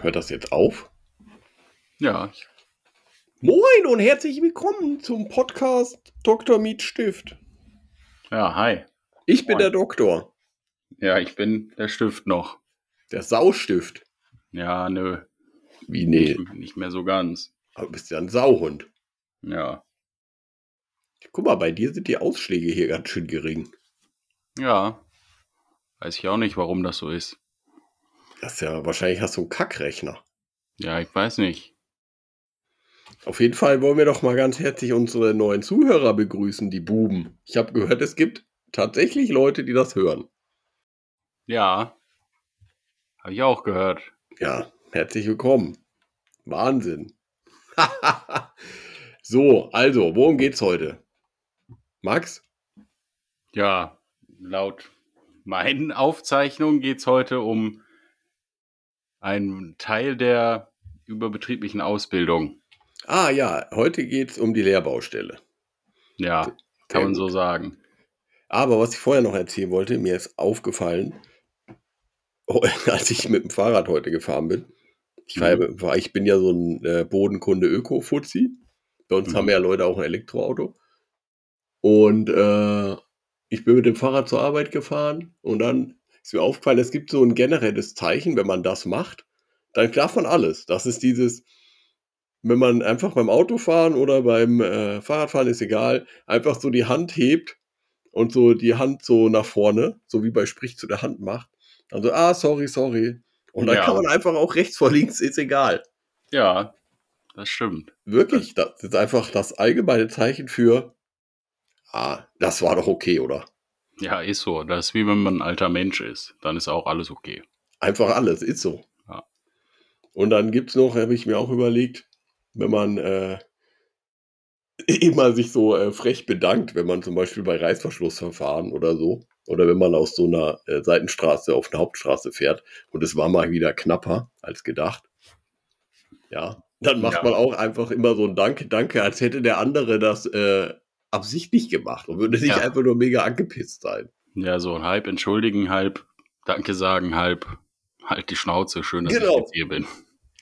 Hört das jetzt auf? Ja, Moin und herzlich willkommen zum Podcast Dr. Miet Stift. ja, hi. Ich bin Moin. der Doktor, Ja, ich bin der Stift noch. der Saustift. Ja, nö, Wie nee, nicht, nicht mehr so ganz. aber du bist ja ein Sauhund. Ja, Guck mal, bei dir sind die Ausschläge hier ganz schön gering. ja. Weiß ich auch nicht, warum das so ist. Das ist ja, wahrscheinlich hast du einen Kackrechner. Ja, ich weiß nicht. Auf jeden Fall wollen wir doch mal ganz herzlich unsere neuen Zuhörer begrüßen, die Buben. Ich habe gehört, es gibt tatsächlich Leute, die das hören. Ja, habe ich auch gehört. Ja, herzlich willkommen. Wahnsinn. so, also, worum geht's heute? Max? Ja, laut meinen Aufzeichnungen geht es heute um einen Teil der überbetrieblichen Ausbildung. Ah ja, heute geht's um die Lehrbaustelle. Ja, Sehr kann man gut. so sagen. Aber was ich vorher noch erzählen wollte, mir ist aufgefallen, als ich mit dem Fahrrad heute gefahren bin. Ich, war, ich bin ja so ein äh, Bodenkunde-Öko-Fuzzi. Bei uns Mhm. haben ja Leute auch ein Elektroauto. Und äh, ich bin mit dem Fahrrad zur Arbeit gefahren und dann ist mir aufgefallen, es gibt so ein generelles Zeichen, wenn man das macht, dann darf man alles. Das ist dieses, wenn man einfach beim Autofahren oder beim äh, Fahrradfahren ist egal, einfach so die Hand hebt und so die Hand so nach vorne, so wie bei Sprich zu der Hand macht. Dann so, ah, sorry, sorry. Und dann Ja. kann man einfach auch rechts vor links, ist egal. Ja, das stimmt. Wirklich, das ist einfach das allgemeine Zeichen für, ah, das war doch okay, oder? Ja, ist so. Das ist wie wenn man ein alter Mensch ist. Dann ist auch alles okay. Einfach alles, ist so. Ja. Und dann gibt es noch, habe ich mir auch überlegt, wenn man äh, immer sich so äh, frech bedankt, wenn man zum Beispiel bei Reißverschlussverfahren oder so, oder wenn man aus so einer äh, Seitenstraße auf eine Hauptstraße fährt und es war mal wieder knapper als gedacht. Ja, dann macht Ja. man auch einfach immer so ein Danke, Danke, als hätte der andere das äh, absichtlich gemacht und würde nicht Ja. einfach nur mega angepisst sein. Ja, so halb entschuldigen, halb Danke sagen, halb halt die Schnauze. Schön, dass Genau. ich jetzt hier bin.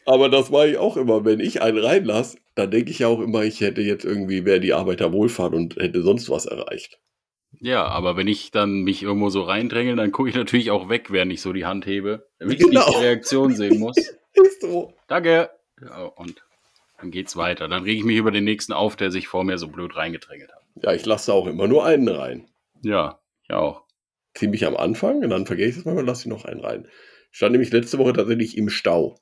Aber das mache ich auch immer, wenn ich einen reinlasse, dann denke ich ja auch immer, ich hätte jetzt irgendwie, wäre die Arbeiterwohlfahrt und hätte sonst was erreicht. Ja, aber wenn ich dann mich irgendwo so reindränge, dann gucke ich natürlich auch weg, während ich so die Hand hebe, damit ich Genau. nicht die Reaktion sehen muss. Danke. Ja, und dann geht's weiter. Dann rege ich mich über den nächsten auf, der sich vor mir so blöd reingedrängelt hat. Ja, ich lasse auch immer nur einen rein. Ja, ich auch. Ziemlich am Anfang und dann vergesse ich es manchmal und lasse ich noch einen rein. Ich stand nämlich letzte Woche tatsächlich im Stau.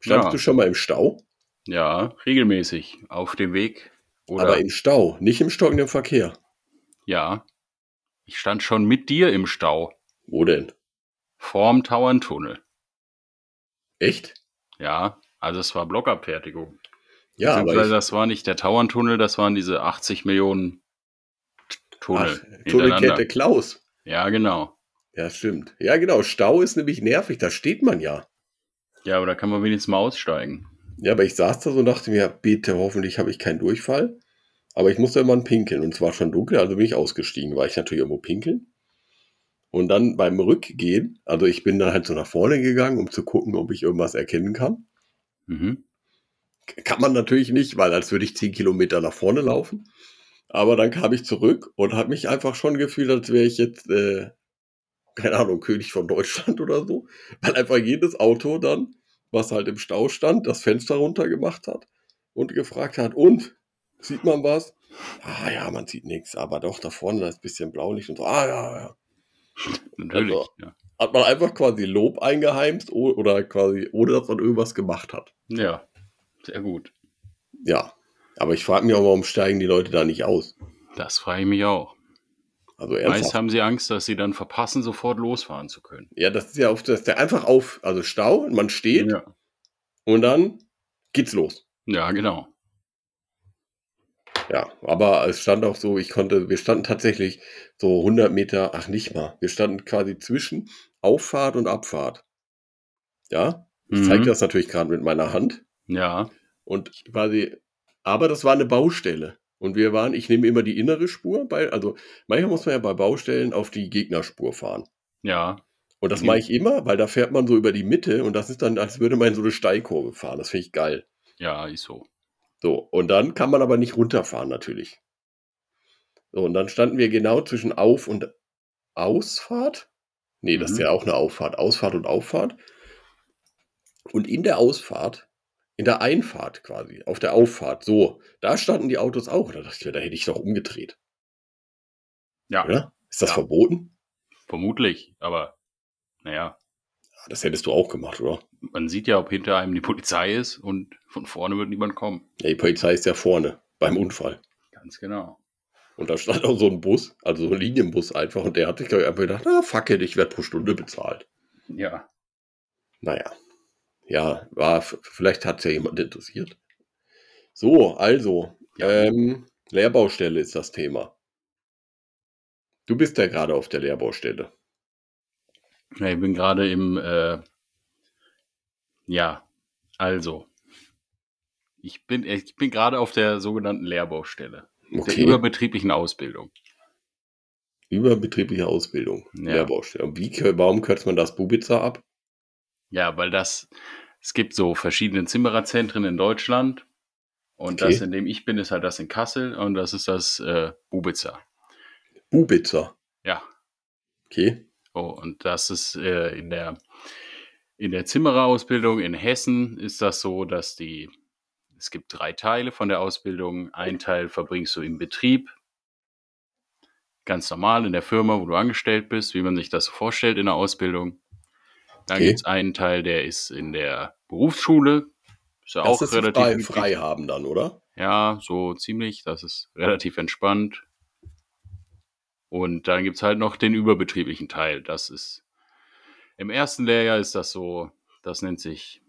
Standst Ja. du schon mal im Stau? Ja, regelmäßig auf dem Weg. Oder Aber im Stau, nicht im stockenden Verkehr. ja. Ich stand schon mit dir im Stau. Wo denn? Vorm Tauerntunnel. Echt? Ja, also es war Blockabfertigung. Ja, aber ich, das war nicht der Tauerntunnel, das waren diese 80 Millionen Tunnel ach. Tunnelkette Klaus. Ja, genau. Ja, stimmt. Ja, genau. Stau ist nämlich nervig, da steht man ja. Ja, aber da kann man wenigstens mal aussteigen. Ja, aber ich saß da so und dachte mir, bitte, hoffentlich habe ich keinen Durchfall. Aber ich musste irgendwann pinkeln und es war schon dunkel, also bin ich ausgestiegen, war ich natürlich irgendwo pinkeln. Und dann beim Rückgehen, also ich bin dann halt so nach vorne gegangen, um zu gucken, ob ich irgendwas erkennen kann. Mhm. Kann man natürlich nicht, weil als würde ich zehn Kilometer nach vorne laufen. Aber dann kam ich zurück und habe mich einfach schon gefühlt, als wäre ich jetzt, äh, keine Ahnung, König von Deutschland oder so. Weil einfach jedes Auto dann, was halt im Stau stand, das Fenster runtergemacht hat und gefragt hat, und, sieht man was? Ah ja, man sieht nichts, aber doch, da vorne da ist ein bisschen Blaulicht und so, ah ja, ja. Natürlich. Also- ja. Hat man einfach quasi Lob eingeheimst oder quasi, ohne dass man irgendwas gemacht hat. ja, sehr gut. Ja, aber ich frage mich auch, warum steigen die Leute da nicht aus? Das frage ich mich auch. Also Meist ernsthaft. haben sie Angst, dass sie dann verpassen, sofort losfahren zu können. Ja, das ist ja oft, das ist der einfach auf, also Stau, und man steht Ja, und dann geht's los. ja genau. Ja, aber es stand auch so, ich konnte, wir standen tatsächlich so 100 Meter, ach nicht mal, wir standen quasi zwischen Auffahrt und Abfahrt. Ja, ich Mhm. zeige das natürlich gerade mit meiner Hand Ja, und quasi, aber das war eine Baustelle. Und wir waren, ich nehme immer die innere Spur, bei, also manchmal muss man ja bei Baustellen auf die Gegnerspur fahren. ja, Und das Mhm. mache ich immer, weil da fährt man so über die Mitte und das ist dann, als würde man in so eine Steilkurve fahren. Das finde ich geil. Ja, ist so. So, und dann kann man aber nicht runterfahren natürlich. So, und dann standen wir genau zwischen Auf- und Ausfahrt. Nee, das ist Mhm. ja auch eine Auffahrt. Ausfahrt und Auffahrt. Und in der Ausfahrt, in der Einfahrt quasi, auf der Auffahrt, so, da standen die Autos auch. Da dachte ich mir, da hätte ich doch umgedreht, Ja, oder? Ist das Ja. verboten? vermutlich. Aber naja, Ja, Das hättest du auch gemacht, oder? man sieht ja, ob hinter einem die Polizei ist und von vorne wird niemand kommen. Ja, die Polizei ist ja vorne beim Unfall. Ganz genau. Und da stand auch so ein Bus, also so ein Linienbus einfach. Und der hat sich, glaube ich, einfach gedacht, ah, fuck it, ich werde pro Stunde bezahlt. Ja. Naja. Ja, war, vielleicht hat es ja jemand interessiert. So, also, Ja. ähm, Lehrbaustelle ist das Thema. Du bist ja gerade auf der Lehrbaustelle. Ja, ich bin gerade im, äh, ja, also, ich bin, ich bin gerade auf der sogenannten Lehrbaustelle, der Okay. überbetrieblichen Ausbildung. Überbetriebliche Ausbildung. Ja. Lehrbaustelle. Wie, warum kürzt man das Bubitzer ab? Ja, weil das, es gibt so verschiedene Zimmererzentren in Deutschland und Okay. das, in dem ich bin, ist halt das in Kassel und das ist das äh, Bubitzer. Bubitzer. Ja, Okay. oh, und das ist äh, in der, in der Zimmererausbildung in Hessen ist das so, dass die, es gibt drei Teile von der Ausbildung. Ein Teil verbringst du im Betrieb, ganz normal in der Firma, wo du angestellt bist, wie man sich das so vorstellt in der Ausbildung. Dann Okay. gibt es einen Teil, der ist in der Berufsschule. Ist ja Das auch ist relativ frei, frei haben dann, oder? Ja, so ziemlich. Das ist relativ entspannt. Und dann gibt's halt noch den überbetrieblichen Teil. Das ist im ersten Lehrjahr ist das so, das nennt sich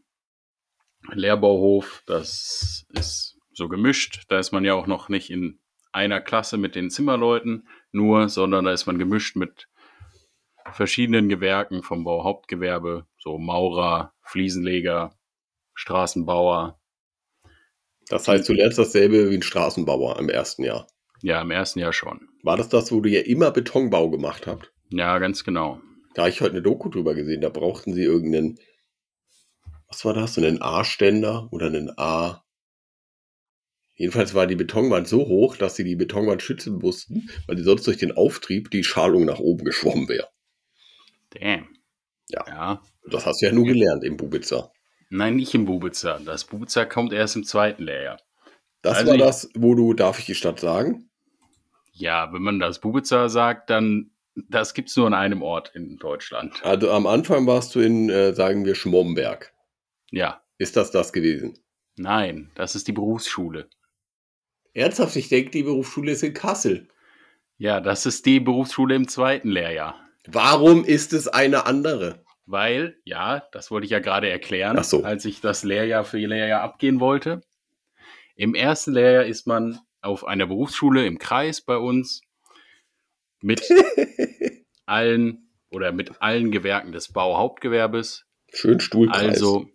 Lehrbauhof. Das ist so gemischt. Da ist man ja auch noch nicht in einer Klasse mit den Zimmerleuten nur, sondern da ist man gemischt mit verschiedenen Gewerken vom Bauhauptgewerbe, so Maurer, Fliesenleger, Straßenbauer, Das heißt, du lernst dasselbe wie ein Straßenbauer im ersten Jahr. Ja, im ersten Jahr schon. War das das, wo du ja immer Betonbau gemacht habt? Ja, ganz genau. Da habe ich heute eine Doku drüber gesehen. Da brauchten sie irgendeinen, was war das, einen A-Ständer oder einen A. Jedenfalls war die Betonwand so hoch, dass sie die Betonwand schützen mussten, weil sie sonst durch den Auftrieb die Schalung nach oben geschwommen wäre. Damn. Ja. Ja. Das hast du ja nur gelernt im Bubitzer. Nein, nicht im Bubitzer. Das Bubitzer kommt erst im zweiten Lehrjahr. Das Also war ich- das, wo du, darf ich die Stadt sagen? Ja, wenn man das Bubitzer sagt, dann das gibt's nur an einem Ort in Deutschland. Also am Anfang warst du in, äh, sagen wir, Schmomberg. Ja. Ist das das gewesen? Nein, das ist die Berufsschule. Ernsthaft, ich denke, die Berufsschule ist in Kassel. Ja, das ist die Berufsschule im zweiten Lehrjahr. Warum ist es eine andere? Weil, ja, das wollte ich ja gerade erklären, so. als ich das Lehrjahr für Lehrjahr abgehen wollte. Im ersten Lehrjahr ist man auf einer Berufsschule im Kreis bei uns mit allen oder mit allen Gewerken des Bauhauptgewerbes, Schön Stuhlkreis. also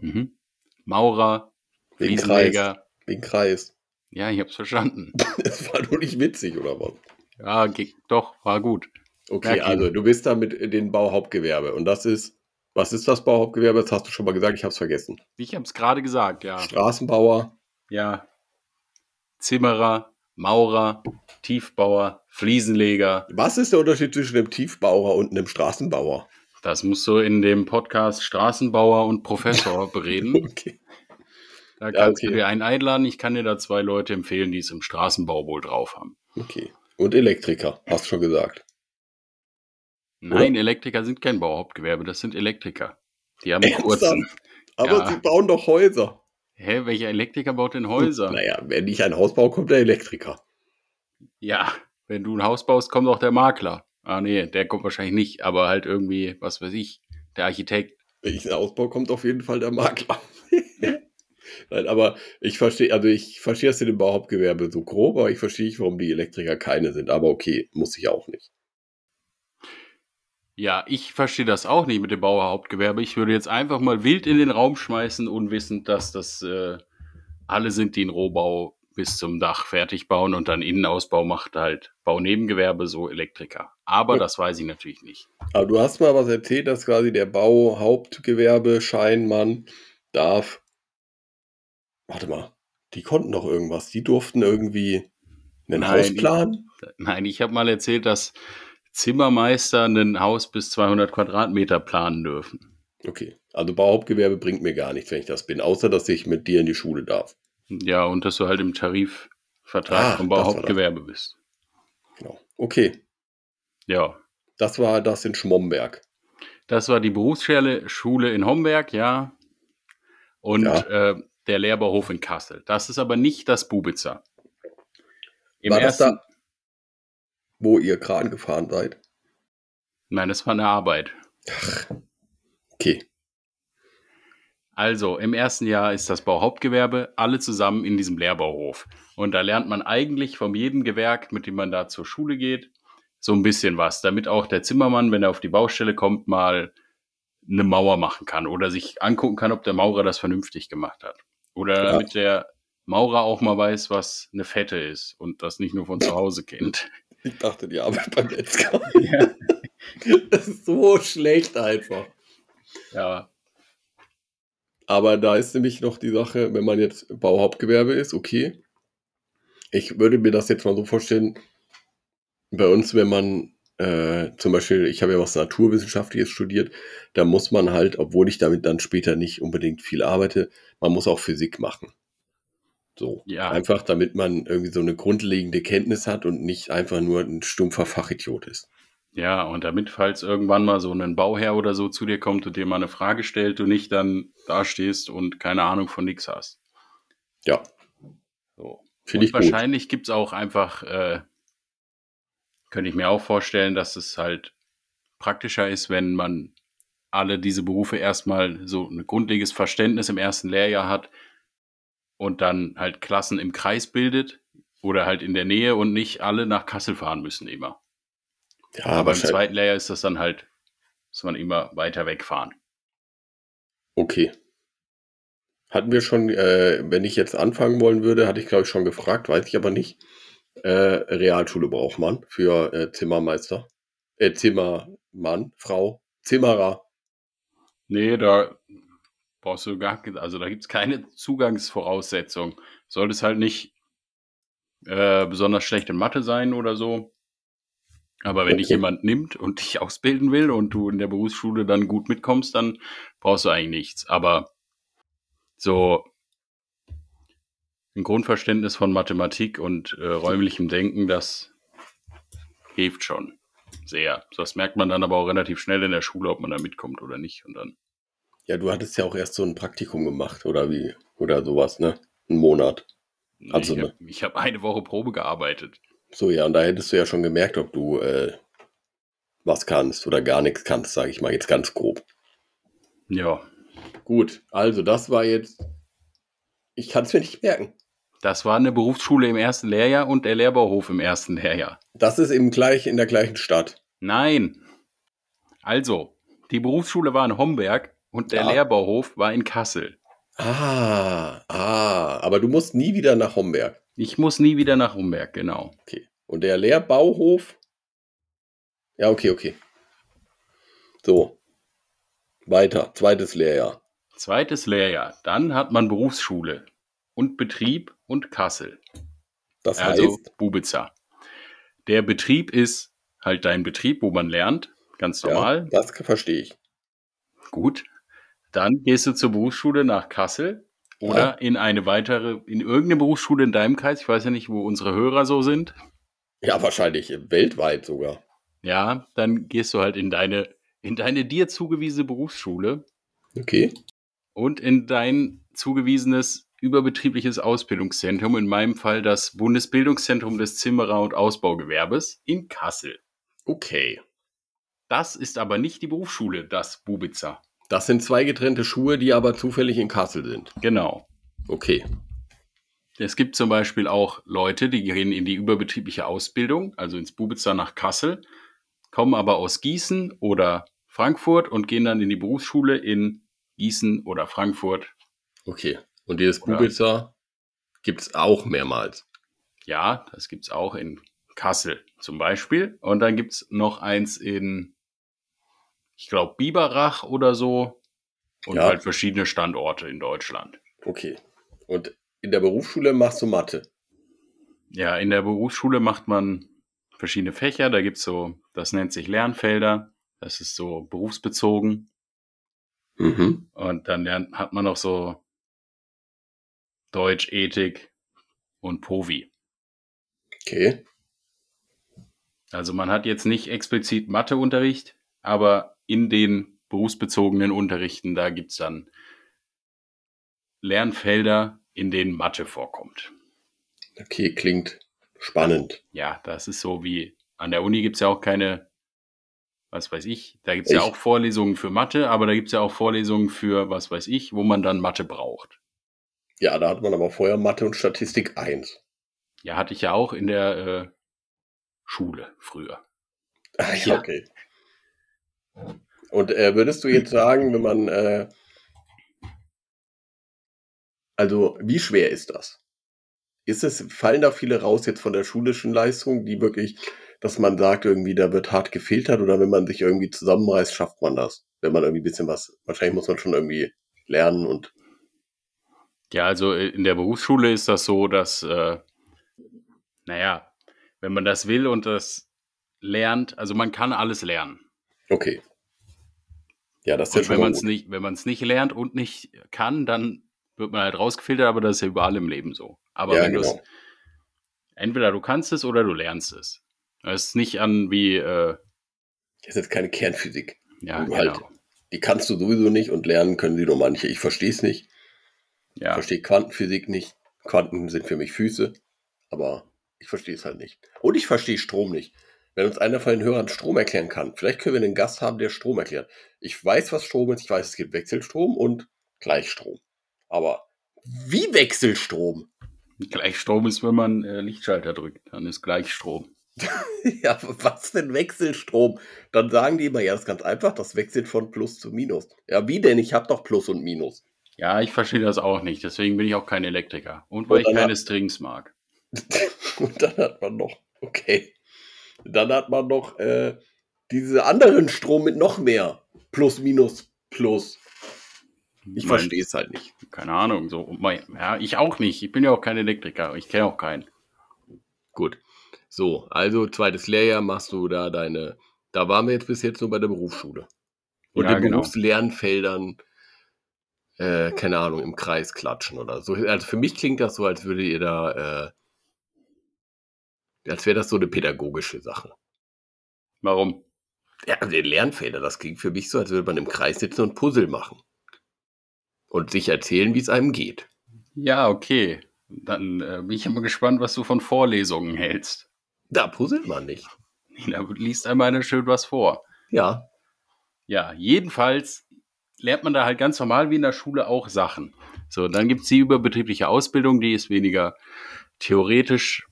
mhm, Maurer, Wegen Fliesenleger. Wegen Kreis. Ja, ich hab's verstanden. Das war nur nicht witzig, oder was? Ja, doch, war gut. Okay, also du bist da mit den Bauhauptgewerbe. Und das ist, was ist das Bauhauptgewerbe? Das hast du schon mal gesagt, ich habe es vergessen. Ich hab's gerade gesagt, ja. Straßenbauer. Ja. Zimmerer, Maurer, Tiefbauer, Fliesenleger. Was ist der Unterschied zwischen einem Tiefbauer und einem Straßenbauer? Das musst du in dem Podcast Straßenbauer und Professor bereden. Okay. Da Ja, kannst okay. du dir einen einladen. Ich kann dir da zwei Leute empfehlen, die es im Straßenbau wohl drauf haben. Okay. Und Elektriker, hast du schon gesagt. Nein, Elektriker sind kein Bauhauptgewerbe, das sind Elektriker. Die haben Ernsthaft? kurzen. Aber Ja. sie bauen doch Häuser. Hä, welcher Elektriker baut denn Häuser? Naja, wenn ich ein Haus baue, kommt der Elektriker. Ja, wenn du ein Haus baust, kommt auch der Makler. Ah, nee, der kommt wahrscheinlich nicht, aber halt irgendwie, was weiß ich, der Architekt. Wenn ich ein Haus baue, kommt auf jeden Fall der Makler. Nein, aber ich verstehe, also ich verstehe das in dem Bauhauptgewerbe so grob, aber ich verstehe nicht, warum die Elektriker keine sind. Aber okay, muss ich auch nicht. Ja, ich verstehe das auch nicht mit dem Bauhauptgewerbe. Ich würde jetzt einfach mal wild in den Raum schmeißen, unwissend, dass das äh, alle sind, die einen Rohbau bis zum Dach fertig bauen und dann Innenausbau macht halt Baunebengewerbe, so Elektriker. Aber Ja. das weiß ich natürlich nicht. Aber du hast mal was erzählt, dass quasi der Bauhauptgewerbescheinmann darf. Warte mal, die konnten doch irgendwas. Die durften irgendwie ein Nein, Haus die- planen. Nein, ich habe mal erzählt, dass Zimmermeister ein Haus bis 200 Quadratmeter planen dürfen. Okay, also Bauhauptgewerbe bringt mir gar nichts, wenn ich das bin, außer dass ich mit dir in die Schule darf. Ja, und dass du halt im Tarifvertrag Ah, vom das das. Bauhauptgewerbe bist. Genau. Okay, Ja, das war das in Schmomberg. das war die Berufsschule Schule in Homberg, ja. Und Ja. Äh, der Lehrbauhof in Kassel. Das ist aber nicht das Bubitzer. Im War das ersten, da, wo ihr Kran gefahren seid? Nein, das war eine Arbeit. Okay, Also, im ersten Jahr ist das Bauhauptgewerbe, alle zusammen in diesem Lehrbauhof. Und da lernt man eigentlich von jedem Gewerk, mit dem man da zur Schule geht, so ein bisschen was, damit auch der Zimmermann, wenn er auf die Baustelle kommt, mal eine Mauer machen kann oder sich angucken kann, ob der Maurer das vernünftig gemacht hat. Oder Ja. damit der Maurer auch mal weiß, was eine Fette ist und das nicht nur von zu Hause kennt. Ich dachte, die Arbeit beim Metzger. ja. Das ist so schlecht einfach. ja, Aber da ist nämlich noch die Sache, wenn man jetzt Bauhauptgewerbe ist, okay. Ich würde mir das jetzt mal so vorstellen, bei uns, wenn man äh, zum Beispiel, ich habe ja was Naturwissenschaftliches studiert, da muss man halt, obwohl ich damit dann später nicht unbedingt viel arbeite, man muss auch Physik machen. So. Ja. Einfach damit man irgendwie so eine grundlegende Kenntnis hat und nicht einfach nur ein stumpfer Fachidiot ist. Ja, und damit, falls irgendwann mal so ein Bauherr oder so zu dir kommt und dir mal eine Frage stellt, du nicht dann dastehst und keine Ahnung von nix hast. Ja, So. finde ich gut. wahrscheinlich gibt's auch einfach, äh, könnte ich mir auch vorstellen, dass es halt praktischer ist, wenn man alle diese Berufe erstmal so ein grundlegendes Verständnis im ersten Lehrjahr hat und dann halt Klassen im Kreis bildet oder halt in der Nähe und nicht alle nach Kassel fahren müssen immer. Ja, Aber im zweiten Lehrjahr ist das dann halt, muss man immer weiter wegfahren. Okay. Hatten wir schon, äh, wenn ich jetzt anfangen wollen würde, hatte ich glaube ich schon gefragt, weiß ich aber nicht. Äh, Realschule braucht man für äh, Zimmermeister. Äh, Zimmermann, Frau, Zimmerer. Nee, da brauchst du gar also da gibt's keine Zugangsvoraussetzung. Solltest halt nicht äh, besonders schlecht in Mathe sein oder so. Aber wenn dich Okay. jemand nimmt und dich ausbilden will und du in der Berufsschule dann gut mitkommst, dann brauchst du eigentlich nichts. Aber so ein Grundverständnis von Mathematik und äh, räumlichem Denken, das hilft schon sehr. Das merkt man dann aber auch relativ schnell in der Schule, ob man da mitkommt oder nicht. Und dann Ja, du hattest ja auch erst so ein Praktikum gemacht oder wie? Oder sowas, ne? Einen Monat. Nee, Also, ich ne? habe hab eine Woche Probe gearbeitet. So, ja, und da hättest du ja schon gemerkt, ob du äh, was kannst oder gar nichts kannst, sage ich mal jetzt ganz grob. Ja, Gut, also das war jetzt. Ich kann es mir nicht merken. das war eine Berufsschule im ersten Lehrjahr und der Lehrbauhof im ersten Lehrjahr. Das ist im gleich, in der gleichen Stadt. Nein. Also, die Berufsschule war in Homberg und der Ja. Lehrbauhof war in Kassel. Ah, ah, aber du musst nie wieder nach Homberg. Ich muss nie wieder nach Homberg, genau. Okay. Und der Lehrbauhof? Ja, okay, okay. So. Weiter. Zweites Lehrjahr. Zweites Lehrjahr. Dann hat man Berufsschule und Betrieb und Kassel. Das Also heißt, Bubitzer. Der Betrieb ist halt dein Betrieb, wo man lernt. Ganz normal. ja, das verstehe ich. Gut. Dann gehst du zur Berufsschule nach Kassel oder Ja. in eine weitere, in irgendeine Berufsschule in deinem Kreis. Ich weiß ja nicht, wo unsere Hörer so sind. Ja, wahrscheinlich weltweit sogar. Ja, dann gehst du halt in deine, in deine dir zugewiesene Berufsschule Okay. und in dein zugewiesenes überbetriebliches Ausbildungszentrum, in meinem Fall das Bundesbildungszentrum des Zimmerer- und Ausbaugewerbes in Kassel. Okay. Das ist aber nicht die Berufsschule, das Bubitzer. Das sind zwei getrennte Schuhe, die aber zufällig in Kassel sind. Genau. Okay. Es gibt zum Beispiel auch Leute, die gehen in die überbetriebliche Ausbildung, also ins Bubitzer nach Kassel, kommen aber aus Gießen oder Frankfurt und gehen dann in die Berufsschule in Gießen oder Frankfurt. Okay. Und dieses Oder- Bubitzer Gibt es auch mehrmals. Ja, das gibt es auch in Kassel zum Beispiel. Und dann gibt es noch eins in, ich glaube, Biberach oder so. Und Ja. halt verschiedene Standorte in Deutschland. Okay. Und in der Berufsschule machst du Mathe. Ja, in der Berufsschule macht man verschiedene Fächer. Da gibt's so, das nennt sich Lernfelder. Das ist so berufsbezogen. Mhm. Und dann lernt, hat man noch so Deutsch, Ethik und Povi. Okay. Also man hat jetzt nicht explizit Matheunterricht, aber in den berufsbezogenen Unterrichten, da gibt's dann Lernfelder, in denen Mathe vorkommt. Okay, klingt spannend. Ja, das ist so wie an der Uni gibt's ja auch keine, was weiß ich, da gibt's ja Ich- auch Vorlesungen für Mathe, aber da gibt's ja auch Vorlesungen für, was weiß ich, wo man dann Mathe braucht. Ja, da hat man aber vorher Mathe und Statistik 1. Ja, hatte ich ja auch in der äh, Schule früher. Ah, Ja. ja, okay. Und äh, würdest du jetzt sagen, wenn man, äh, also wie schwer ist das? Ist es, fallen da viele raus jetzt von der schulischen Leistung, die wirklich, dass man sagt, irgendwie, da wird hart gefiltert oder wenn man sich irgendwie zusammenreißt, schafft man das? Wenn man irgendwie ein bisschen was, wahrscheinlich muss man schon irgendwie lernen und Ja, also äh, in der Berufsschule ist das so, dass, äh, naja, wenn man das will und das lernt, also man kann alles lernen. Okay. Ja, das ist ja Und schon wenn man es nicht, wenn man es nicht lernt und nicht kann, dann wird man halt rausgefiltert, aber das ist ja überall im Leben so. Aber Ja, wenn du es, genau. entweder du kannst es oder du lernst es. Es ist nicht an wie, äh, Das ist jetzt keine Kernphysik. ja, genau. halt, Die kannst du sowieso nicht und lernen können sie nur manche. Ich verstehe es nicht. Ich Ja, verstehe Quantenphysik nicht. Quanten sind für mich Füße, aber ich verstehe es halt nicht. Und ich verstehe Strom nicht. Wenn uns einer von den Hörern Strom erklären kann, vielleicht können wir einen Gast haben, der Strom erklärt. Ich weiß, was Strom ist. Ich weiß, es gibt Wechselstrom und Gleichstrom. Aber wie Wechselstrom? Gleichstrom ist, wenn man äh, Lichtschalter drückt, dann ist Gleichstrom. ja, was denn Wechselstrom? Dann sagen die immer, ja, das ist ganz einfach, das wechselt von Plus zu Minus. Ja, wie denn? Ich habe doch Plus und Minus. Ja, ich verstehe das auch nicht, deswegen bin ich auch kein Elektriker. Und weil Und ich keine Strings mag. Und dann hat man noch, okay. Dann hat man noch äh, diese anderen Strom mit noch mehr. Plus, minus, plus. Ich verstehe es halt nicht. Keine Ahnung, so. Mein, ja, ich auch nicht. Ich bin ja auch kein Elektriker. Ich kenne auch keinen. Gut. So, also zweites Lehrjahr machst du da deine. Da waren wir jetzt bis jetzt nur bei der Berufsschule. Und Ja, den genau. Berufslernfeldern, äh, keine Ahnung, im Kreis klatschen oder so. Also für mich klingt das so, als würde ihr da, äh, als wäre das so eine pädagogische Sache. Warum? Ja, also den Lernfelder, das klingt für mich so, als würde man im Kreis sitzen und Puzzle machen. Und sich erzählen, wie es einem geht. Ja, okay. Dann äh, bin ich immer gespannt, was du von Vorlesungen hältst. Da puzzelt man nicht. Da liest einmal einer schön was vor. Ja, Ja, jedenfalls lernt man da halt ganz normal wie in der Schule auch Sachen. So, dann gibt's die überbetriebliche Ausbildung, die ist weniger theoretisch,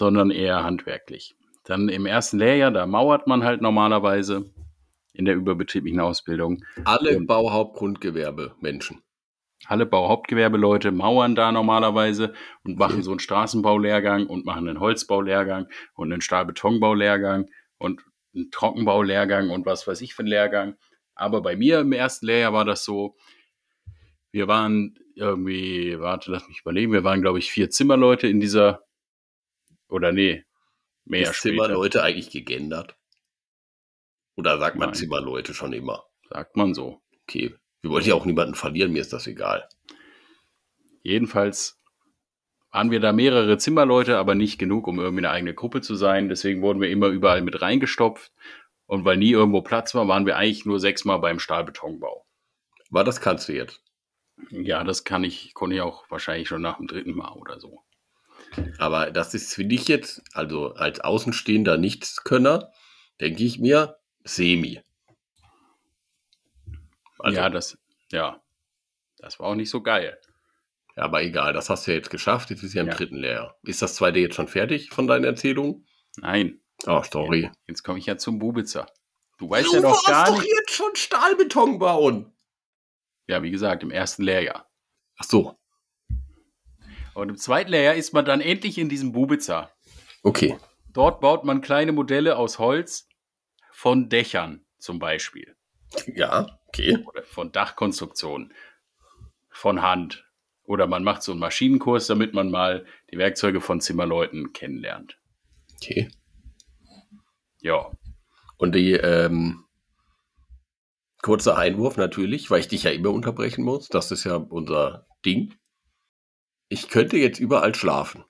sondern eher handwerklich. Dann im ersten Lehrjahr, da mauert man halt normalerweise in der überbetrieblichen Ausbildung. alle Und- Bauhauptgrundgewerbe Menschen. Alle Bauhauptgewerbeleute mauern da normalerweise und machen so einen Straßenbaulehrgang und machen einen Holzbaulehrgang und einen Stahlbetonbaulehrgang und einen Trockenbaulehrgang und was weiß ich für einen Lehrgang. Aber bei mir im ersten Lehrjahr war das so, wir waren irgendwie, warte, lass mich überlegen, wir waren, glaube ich, vier Zimmerleute in dieser, oder nee, mehr Ist später, Zimmerleute eigentlich gegendert? Oder sagt man Nein. Zimmerleute schon immer? sagt man so. Okay, wir wollen ja auch niemanden verlieren, mir ist das egal. Jedenfalls waren wir da mehrere Zimmerleute, aber nicht genug, um irgendwie eine eigene Gruppe zu sein. Deswegen wurden wir immer überall mit reingestopft. Und weil nie irgendwo Platz war, waren wir eigentlich nur sechsmal beim Stahlbetonbau. Aber das kannst du jetzt. Ja, das kann ich, konnte ich auch wahrscheinlich schon nach dem dritten Mal oder so. Aber das ist für dich jetzt, also als Außenstehender Nichtskönner, denke ich mir, semi. Also, ja, ja, das, ja, das war auch nicht so geil. aber egal, das hast du ja jetzt geschafft, jetzt bist du ja im Ja. dritten Lehrjahr. Ist das zweite jetzt schon fertig von deinen Erzählungen? Nein, Oh, sorry. jetzt komme ich ja zum Bubitzer. Du weißt ja doch gar nicht. jetzt schon Stahlbeton bauen. Ja, wie gesagt, im ersten Lehrjahr. Ach so, Und im zweiten Layer ist man dann endlich in diesem Bubiza. Okay. Dort baut man kleine Modelle aus Holz von Dächern zum Beispiel. Ja, okay. Oder von Dachkonstruktionen. Von Hand. Oder man macht so einen Maschinenkurs, damit man mal die Werkzeuge von Zimmerleuten kennenlernt. Okay. Ja. Und die, ähm, kurzer Einwurf natürlich, weil ich dich ja immer unterbrechen muss. Das ist ja unser Ding. Ich könnte jetzt überall schlafen.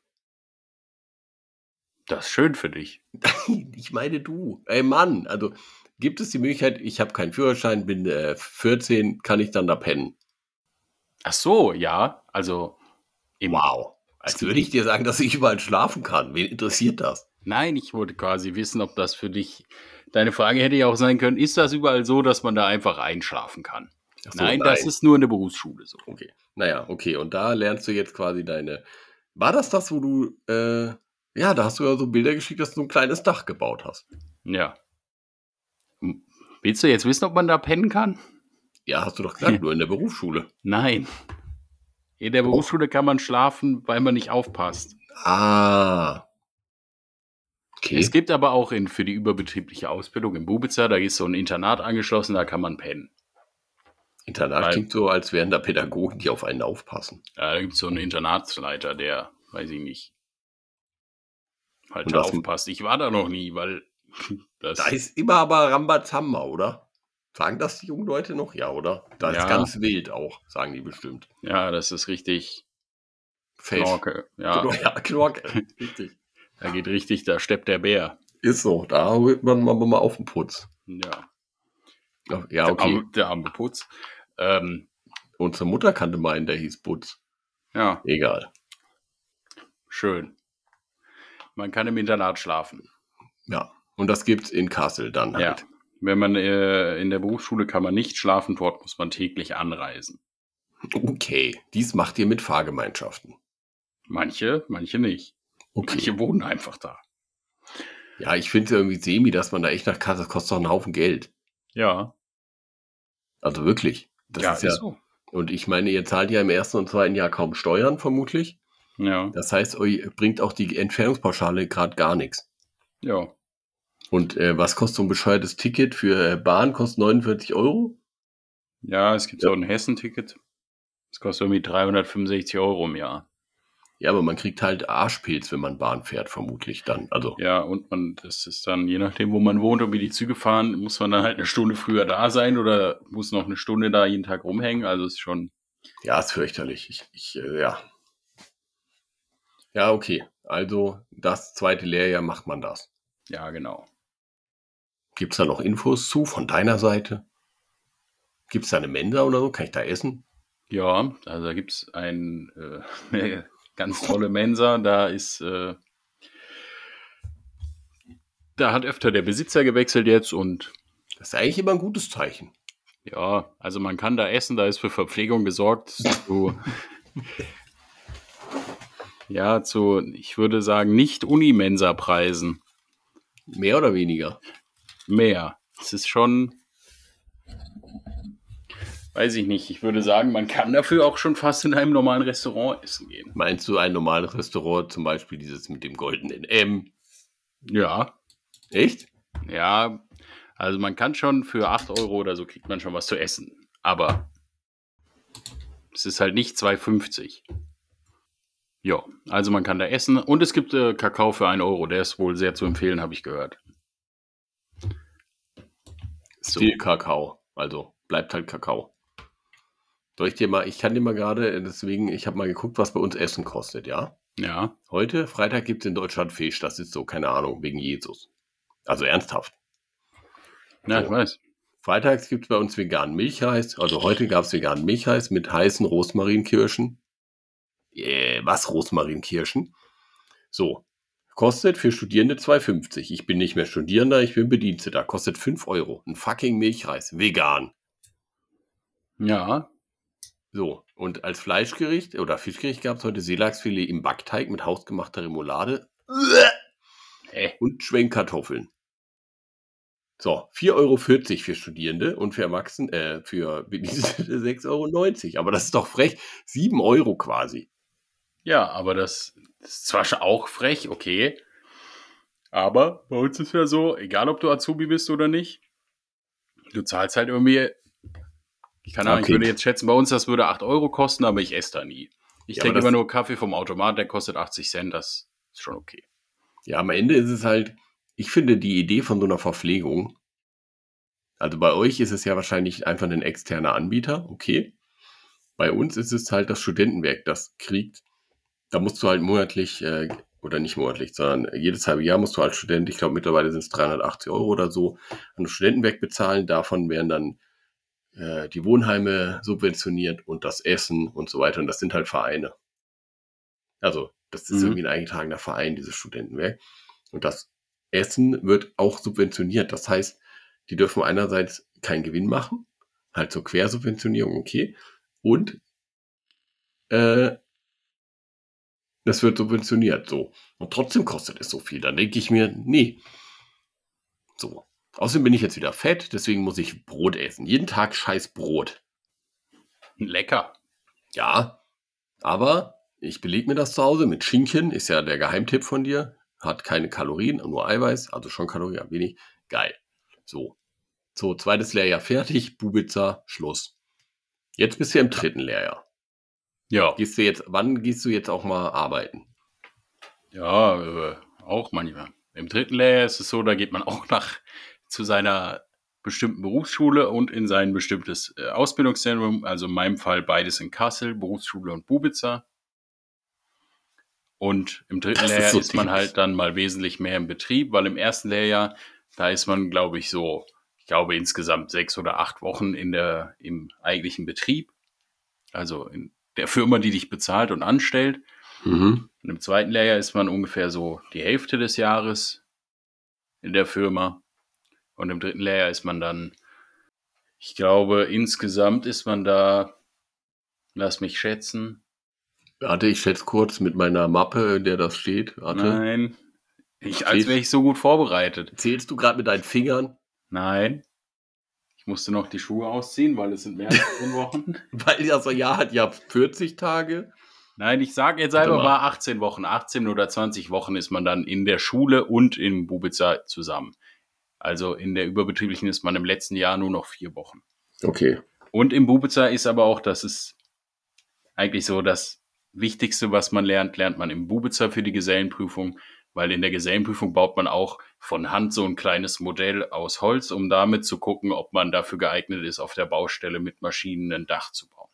Das ist schön für dich. ich meine du. Ey Mann, also gibt es die Möglichkeit, ich habe keinen Führerschein, bin äh, 14, kann ich dann da pennen? Ach so, ja. Also. Wow. Als würde ich dir sagen, dass ich überall schlafen kann. Wen interessiert das? Nein, ich wollte quasi wissen, ob das für dich. Deine Frage hätte ja auch sein können: Ist das überall so, dass man da einfach einschlafen kann? So, nein, nein, das ist nur in der Berufsschule so. Okay. Naja, okay. Und da lernst du jetzt quasi deine. War das das, wo du. Äh, ja, da hast du ja so Bilder geschickt, dass du ein kleines Dach gebaut hast. Ja. Willst du jetzt wissen, ob man da pennen kann? Ja, hast du doch gesagt, nur in der Berufsschule. Nein. In der Berufsschule kann man schlafen, weil man nicht aufpasst. Ah. Okay. Es gibt aber auch in, für die überbetriebliche Ausbildung in Bubiza, da ist so ein Internat angeschlossen, da kann man pennen. Internat weil, klingt so, als wären da Pädagogen, die auf einen aufpassen. Ja, da gibt es so einen Internatsleiter, der, weiß ich nicht, halt da aufpasst. Ich war da noch nie, weil das. Da ist immer aber Rambazamba, oder? Sagen das die jungen Leute noch? Ja, oder? Da ja. ist ganz wild auch, sagen die bestimmt. Ja, das ist richtig. Fesch. Knorke. Ja, ja Knorke. richtig. Da geht richtig, da steppt der Bär. Ist so, da holt man mal auf den Putz. Ja. Ja, okay. Der arme, der arme Putz. Ähm, Unsere Mutter kannte meinen, der hieß Putz. Ja. Egal. Schön. Man kann im Internat schlafen. Ja. Und das gibt es in Kassel dann halt. Ja. Wenn man äh, in der Berufsschule kann man nicht schlafen, dort muss man täglich anreisen. Okay, dies macht ihr mit Fahrgemeinschaften. Manche, manche nicht. Okay. Manche wohnen einfach da. Ja, ich finde irgendwie semi, dass man da echt nach Kassel kostet doch einen Haufen Geld. Ja. Also wirklich. Das ja, ist ja. Ist so. Und ich meine, ihr zahlt ja im ersten und zweiten Jahr kaum Steuern, vermutlich. Ja. Das heißt, euch bringt auch die Entfernungspauschale gerade gar nichts. Ja. Und äh, was kostet so ein bescheuertes Ticket für äh, Bahn? Kostet 49 Euro? Ja, es gibt ja. so ein Hessen-Ticket. Das kostet irgendwie 365 Euro im Jahr. Ja, aber man kriegt halt Arschpilz, wenn man Bahn fährt, vermutlich dann. Also. Ja, und man, das ist dann, je nachdem, wo man wohnt und wie die Züge fahren, muss man dann halt eine Stunde früher da sein oder muss noch eine Stunde da jeden Tag rumhängen. Also ist schon. Ja, ist fürchterlich. Ich, ich äh, ja. Ja, okay. Also das zweite Lehrjahr macht man das. Ja, genau. Gibt es da noch Infos zu von deiner Seite? Gibt es da eine Mensa oder so? Kann ich da essen? Ja, also da gibt es ein, äh, ganz tolle Mensa. Da ist, äh, da hat öfter der Besitzer gewechselt jetzt und. Das ist eigentlich immer ein gutes Zeichen. Ja, also man kann da essen, da ist für Verpflegung gesorgt. Zu, ja, zu, ich würde sagen, nicht Unimensa-Preisen. Mehr oder weniger? mehr. Es ist schon, weiß ich nicht. Ich würde sagen, man kann dafür auch schon fast in einem normalen Restaurant essen gehen. Meinst du ein normales Restaurant, zum Beispiel dieses mit dem goldenen M? Ja. Echt? Ja, also man kann schon für 8 Euro oder so kriegt man schon was zu essen. Aber es ist halt nicht 2,50. Ja, also man kann da essen. Und es gibt äh, Kakao für 1 Euro. Der ist wohl sehr zu empfehlen, habe ich gehört. So. Viel Kakao. Also bleibt halt Kakao. Soll ich dir mal, ich kann dir mal gerade, deswegen, ich habe mal geguckt, was bei uns Essen kostet, ja? Ja. Heute, Freitag, gibt es in Deutschland Fisch. Das ist so, keine Ahnung, wegen Jesus. Also ernsthaft. Ja, so. ich weiß. Freitags gibt es bei uns veganen Milchreis. Also heute gab es veganen Milchreis mit heißen Rosmarinkirschen. Yeah, was Rosmarinkirschen? So, Kostet für Studierende 2,50. Ich bin nicht mehr Studierender, ich bin Bediensteter. Kostet 5 Euro. Ein fucking Milchreis. Vegan. Ja. So, und als Fleischgericht oder Fischgericht gab es heute Seelachsfilet im Backteig mit hausgemachter Remoulade. Hä? Und Schwenkkartoffeln. So, 4,40 Euro für Studierende und für Erwachsene, äh, für Bedienstete 6,90 Euro. Aber das ist doch frech. 7 Euro quasi. Ja, aber das, das ist zwar schon auch frech, okay. Aber bei uns ist ja so, egal ob du Azubi bist oder nicht, du zahlst halt irgendwie, ich kann Ahnung, ich Okay. würde jetzt schätzen, bei uns das würde 8 Euro kosten, aber ich esse da nie. Ich Ja, das- immer nur Kaffee vom Automat, der kostet 80 Cent, das ist schon okay. Ja, am Ende ist es halt, ich finde die Idee von so einer Verpflegung, also bei euch ist es ja wahrscheinlich einfach ein externer Anbieter, okay. Bei uns ist es halt das Studentenwerk, das kriegt, da musst du halt monatlich, äh, oder nicht monatlich, sondern jedes halbe Jahr musst du als Student, ich glaube mittlerweile sind es 380 Euro oder so, an das Studentenwerk bezahlen. Davon werden dann äh, die Wohnheime subventioniert und das Essen und so weiter. Und das sind halt Vereine. Also, das ist Mhm. irgendwie ein eingetragener Verein, dieses Studentenwerk. Und das Essen wird auch subventioniert. Das heißt, die dürfen einerseits keinen Gewinn machen, halt zur Quersubventionierung, okay. Und äh, das wird subventioniert, so. Und trotzdem kostet es so viel. Dann denke ich mir, nee. So. Außerdem bin ich jetzt wieder fett, deswegen muss ich Brot essen. Jeden Tag scheiß Brot. Lecker. Ja, aber ich belege mir das zu Hause mit Schinken, ist ja der Geheimtipp von dir. Hat keine Kalorien, nur Eiweiß, also schon Kalorien, aber wenig. Geil. So. So, zweites Lehrjahr fertig, Bubitzer, Schluss. Jetzt bist du im dritten Lehrjahr. Ja, Gehst du jetzt, wann gehst du jetzt auch mal arbeiten? ja, äh, auch manchmal. Im dritten Lehrjahr ist es so, da geht man auch nach zu seiner bestimmten Berufsschule und in sein bestimmtes äh, Ausbildungszentrum. Also in meinem Fall beides in Kassel, Berufsschule und Bubitzer. Und im dritten Das ist Lehrjahr so ist man halt dann mal wesentlich mehr im Betrieb, weil im ersten Lehrjahr, da ist man, glaube ich, so, ich glaube insgesamt sechs oder acht Wochen in der, im eigentlichen Betrieb. Also in der Firma, die dich bezahlt und anstellt. Mhm. Und im zweiten Lehrjahr ist man ungefähr so die Hälfte des Jahres in der Firma. Und im dritten Lehrjahr ist man dann, ich glaube, insgesamt ist man da, lass mich schätzen, Warte, ich schätze kurz mit meiner Mappe, in der das steht. Warte. nein, ich, als wäre ich so gut vorbereitet. Zählst du gerade mit deinen Fingern? Nein, ich musste noch die Schuhe ausziehen, weil es sind mehr als zehn Wochen. Weil das Jahr hat ja 40 Tage. Nein, ich sage jetzt einfach mal. mal 18 Wochen. 18 oder 20 Wochen ist man dann in der Schule und im Bubitzer zusammen. Also in der überbetrieblichen ist man im letzten Jahr nur noch vier Wochen. Okay. Und im Bubitzer ist aber auch, das ist eigentlich so das Wichtigste, was man lernt, lernt man im Bubitzer für die Gesellenprüfung, weil in der Gesellenprüfung baut man auch von Hand so ein kleines Modell aus Holz, um damit zu gucken, ob man dafür geeignet ist, auf der Baustelle mit Maschinen ein Dach zu bauen.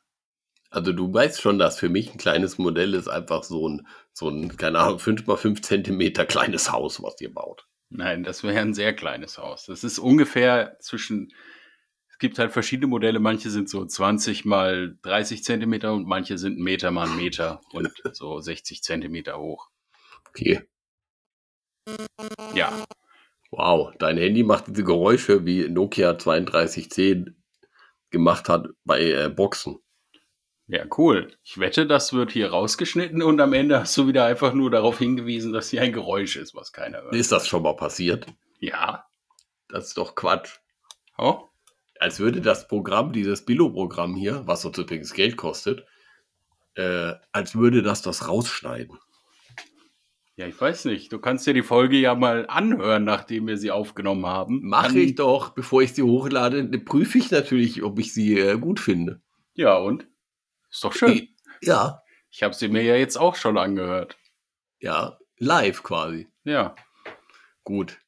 Also du weißt schon, dass für mich ein kleines Modell ist einfach so ein, so ein, keine Ahnung, 5 mal 5 Zentimeter kleines Haus, was ihr baut. Nein, das wäre ein sehr kleines Haus. Das ist ungefähr zwischen, es gibt halt verschiedene Modelle, manche sind so 20 mal 30 Zentimeter und manche sind ein Meter mal ein Meter und so 60 Zentimeter hoch. Okay. Ja, Wow, dein Handy macht diese Geräusche, wie Nokia 3210 gemacht hat bei äh, Boxen. Ja, cool. Ich wette, das wird hier rausgeschnitten und am Ende hast du wieder einfach nur darauf hingewiesen, dass hier ein Geräusch ist, was keiner hört. Ist das schon mal passiert? Ja. Das ist doch Quatsch. Oh, Als würde das Programm, dieses Billo-Programm hier, was uns übrigens Geld kostet, äh, als würde das das rausschneiden. ja, ich weiß nicht. Du kannst dir die Folge ja mal anhören, nachdem wir sie aufgenommen haben. Mache ich doch, bevor ich sie hochlade, prüfe ich natürlich, ob ich sie äh, gut finde. Ja, und? Ist doch schön. Ja, Ich habe sie mir ja jetzt auch schon angehört. ja, live quasi. Ja. Gut.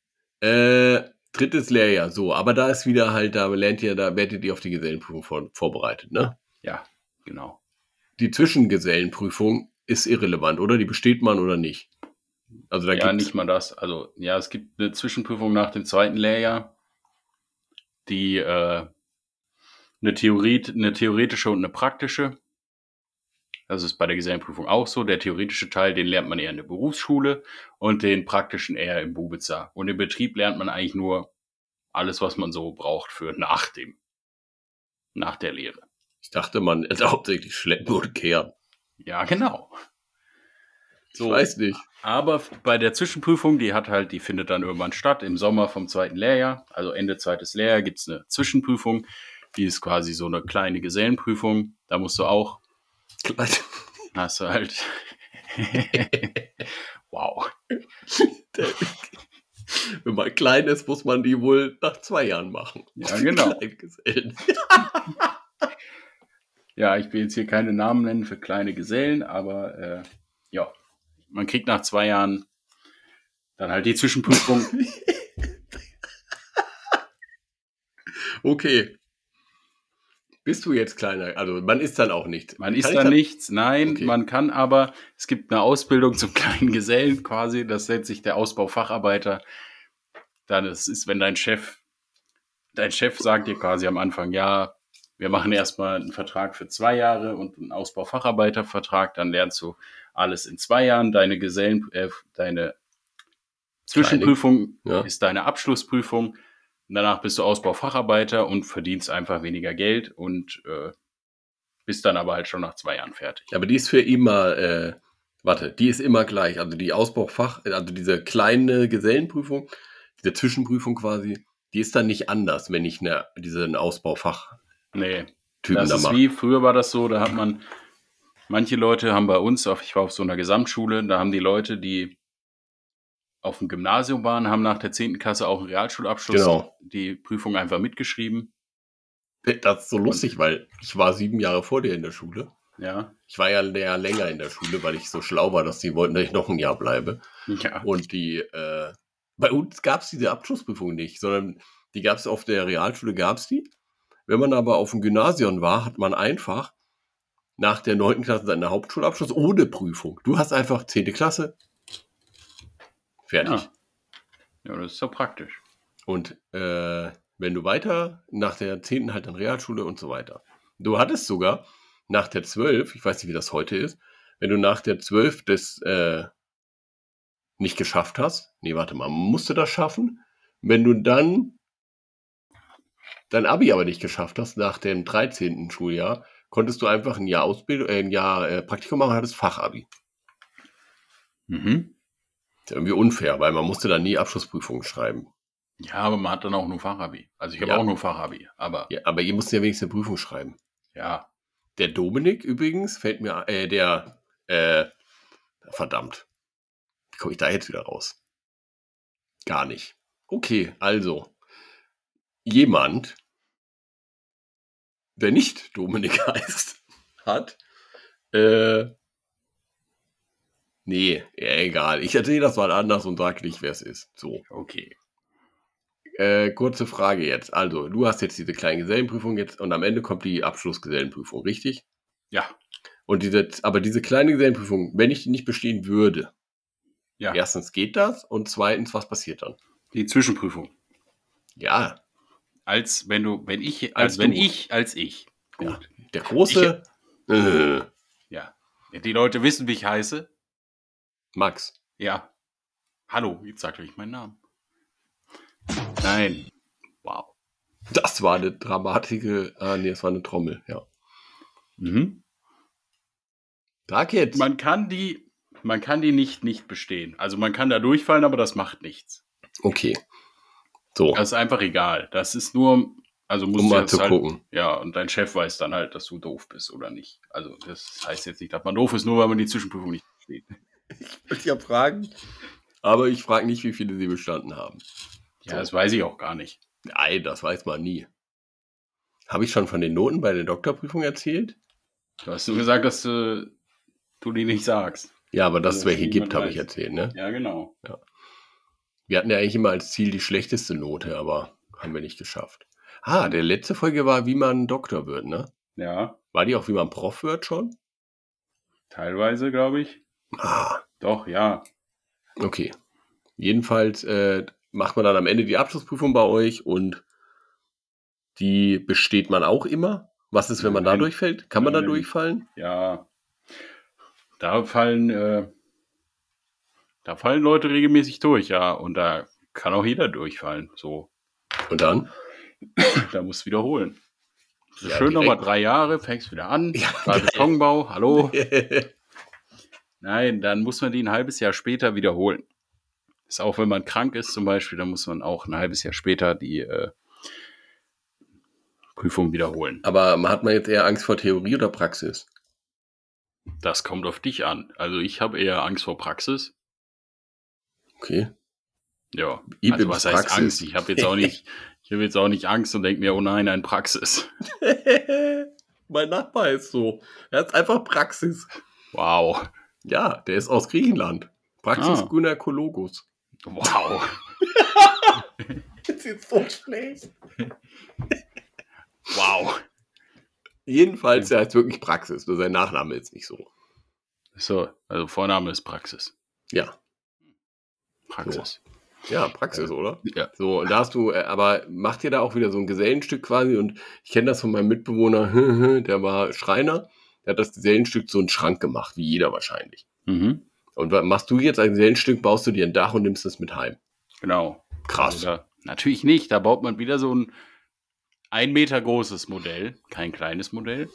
Äh, drittes Lehrjahr, so, aber da ist wieder halt, da lernt ihr, da werdet ihr auf die Gesellenprüfung vor, vorbereitet, ne? Ja, genau. Die Zwischengesellenprüfung ist irrelevant, oder? Die besteht man oder nicht? Also da ja, nicht mal das. Also, ja, es gibt eine Zwischenprüfung nach dem zweiten Lehrjahr, die äh, eine, Theorie, eine theoretische und eine praktische. Das ist bei der Gesellenprüfung auch so. Der theoretische Teil, den lernt man eher in der Berufsschule und den praktischen eher im Bubitzer. Und im Betrieb lernt man eigentlich nur alles, was man so braucht für nach dem, nach der Lehre. ich dachte, man ist hauptsächlich schleppen und kehren. Ja, genau. Ich weiß nicht. Aber bei der Zwischenprüfung, die hat halt, die findet dann irgendwann statt im Sommer vom zweiten Lehrjahr, also Ende zweites Lehrjahr gibt's eine Zwischenprüfung. Die ist quasi so eine kleine Gesellenprüfung. Da musst du auch, hast du halt wow. Wenn man klein ist, muss man die wohl nach zwei Jahren machen. Ja, genau. Ja, ich will jetzt hier keine Namen nennen für kleine Gesellen, aber äh, ja, man kriegt nach zwei Jahren dann halt die Zwischenprüfung. Okay. Bist du jetzt kleiner? Also man ist dann auch nicht. Man Kann ist ich da dann- nichts, nein, Okay. man kann aber, es gibt eine Ausbildung zum kleinen Gesellen quasi, das nennt sich der Ausbaufacharbeiter. Dann es ist, wenn dein Chef, dein Chef sagt dir quasi am Anfang, ja, wir machen erstmal einen Vertrag für zwei Jahre und einen Ausbaufacharbeitervertrag, dann lernst du alles in zwei Jahren, deine Gesellen, äh, deine Zwischenprüfung Ja. ist deine Abschlussprüfung. Danach bist du Ausbaufacharbeiter und verdienst einfach weniger Geld und äh, bist dann aber halt schon nach zwei Jahren fertig. Aber die ist für immer, äh, warte, die ist immer gleich. Also die Ausbaufach, also diese kleine Gesellenprüfung, diese Zwischenprüfung quasi, die ist dann nicht anders, wenn ich eine, diesen Ausbaufach-Typen Nee, da das ist mache. wie, früher war das so, da hat man, manche Leute haben bei uns, auf, ich war auf so einer Gesamtschule, da haben die Leute, die auf dem Gymnasium waren, haben nach der 10. Klasse auch einen Realschulabschluss Genau. die Prüfung einfach mitgeschrieben. Das ist so lustig, weil ich war sieben Jahre vor dir in der Schule. Ja, Ich war ja länger in der Schule, weil ich so schlau war, dass die wollten, dass ich noch ein Jahr bleibe. ja. Und die, äh, bei uns gab es diese Abschlussprüfung nicht, sondern die gab es auf der Realschule, gab es die. Wenn man aber auf dem Gymnasium war, hat man einfach nach der 9. Klasse seinen Hauptschulabschluss ohne Prüfung. Du hast einfach 10. Klasse. Fertig. Ja. ja, das ist so praktisch. Und äh, wenn du weiter, nach der 10. halt dann Realschule und so weiter. Du hattest sogar nach der 12, ich weiß nicht, wie das heute ist, wenn du nach der 12 das äh, nicht geschafft hast, nee, warte mal, musst du das schaffen? Wenn du dann dein Abi aber nicht geschafft hast, nach dem 13. Schuljahr, konntest du einfach ein Jahr Ausbildung, äh, ein Jahr äh, Praktikum machen und hattest Fachabi. Mhm. Ist ja irgendwie unfair, weil man musste dann nie Abschlussprüfungen schreiben. Ja, aber man hat dann auch nur Fachabi. Also ich habe Ja. auch nur Fachabi, aber Ja, aber ihr musst ja wenigstens eine Prüfung schreiben. ja. Der Dominik übrigens fällt mir, äh, der, äh, verdammt. Wie komme ich da jetzt wieder raus? Gar nicht. Okay, also. Jemand, der nicht Dominik heißt, hat, äh, nee, ja, egal. Ich erzähle das mal anders und sage nicht, wer es ist. So. Okay. Äh, kurze Frage jetzt. Also, du hast jetzt diese kleine Gesellenprüfung jetzt und am Ende kommt die Abschlussgesellenprüfung, richtig? Ja. Und diese, aber diese kleine Gesellenprüfung, wenn ich die nicht bestehen würde, Ja. erstens geht das und zweitens, was passiert dann? Die Zwischenprüfung. Ja, Als wenn du, wenn ich, Als als wenn ich, als ich. Ja. Gut. der große äh, Ja. Die Leute wissen, wie ich heiße. Max. Ja. Hallo, jetzt sagt euch meinen Namen. Nein. Wow. Das war eine dramatische, ah nee, das war eine Trommel, ja. Mhm. Sag jetzt. Man kann die, man kann die nicht nicht bestehen. Also man kann da durchfallen, aber das macht nichts. okay. So, Das ist einfach egal. Das ist nur, also musst um du mal jetzt zu halt, gucken. ja, und dein Chef weiß dann halt, dass du doof bist oder nicht. Also das heißt jetzt nicht, dass man doof ist, nur weil man die Zwischenprüfung nicht besteht. Ich wollte ja fragen. Aber ich frage nicht, wie viele sie bestanden haben. Ja, das weiß ich auch gar nicht. Nein, das weiß man nie. Habe ich schon von den Noten bei der Doktorprüfung erzählt? Du hast nur gesagt, dass du, du die nicht sagst. Ja, aber dass es Also, welche niemand gibt, habe ich erzählt, ne? Ja, genau. Wir hatten ja eigentlich immer als Ziel die schlechteste Note, aber haben wir nicht geschafft. Ah, der letzte Folge war, wie man Doktor wird, ne? Ja, War die auch, wie man Prof wird schon? teilweise, glaube ich. Ah, Doch, ja. okay. Jedenfalls äh, macht man dann am Ende die Abschlussprüfung bei euch und die besteht man auch immer. Was ist, wenn man da Nein. durchfällt? Kann man da durchfallen? Ja. Da fallen, äh, da fallen Leute regelmäßig durch, ja. Und da kann auch jeder durchfallen. So, Und dann? da musst du wiederholen. Ja, schön nochmal drei Jahre, fängst wieder an. Ja. Betonbau, hallo. Nein, dann muss man die ein halbes Jahr später wiederholen. Ist auch, wenn man krank ist zum Beispiel, dann muss man auch ein halbes Jahr später die äh, Prüfung wiederholen. Aber hat man jetzt eher Angst vor Theorie oder Praxis? Das kommt auf dich an. Also ich habe eher Angst vor Praxis. Okay. Ja. Ich also was heißt Praxis. Angst? Ich habe jetzt auch nicht, ich habe jetzt auch nicht Angst und denke mir, oh nein, ein Praxis. mein Nachbar ist so. Er ist einfach Praxis. Wow. Ja, der ist aus Griechenland. Praxis Ah. Gynäkologus. Wow. Das ist so schlecht. Wow. Jedenfalls, er heißt wirklich Praxis. Nur sein Nachname ist nicht so. So, also Vorname ist Praxis. Ja. Praxis. Ja, Praxis, oder? Ja. So, und da hast du, äh, aber macht ihr da auch wieder so ein Gesellenstück quasi? Und ich kenne das von meinem Mitbewohner, der war Schreiner, der hat das Gesellenstück so einen Schrank gemacht, wie jeder wahrscheinlich. Mhm. Und was machst du jetzt ein Gesellenstück, baust du dir ein Dach und nimmst es mit heim. Genau. Krass. Also da, natürlich nicht. Da baut man wieder so ein ein Meter großes Modell, kein kleines Modell.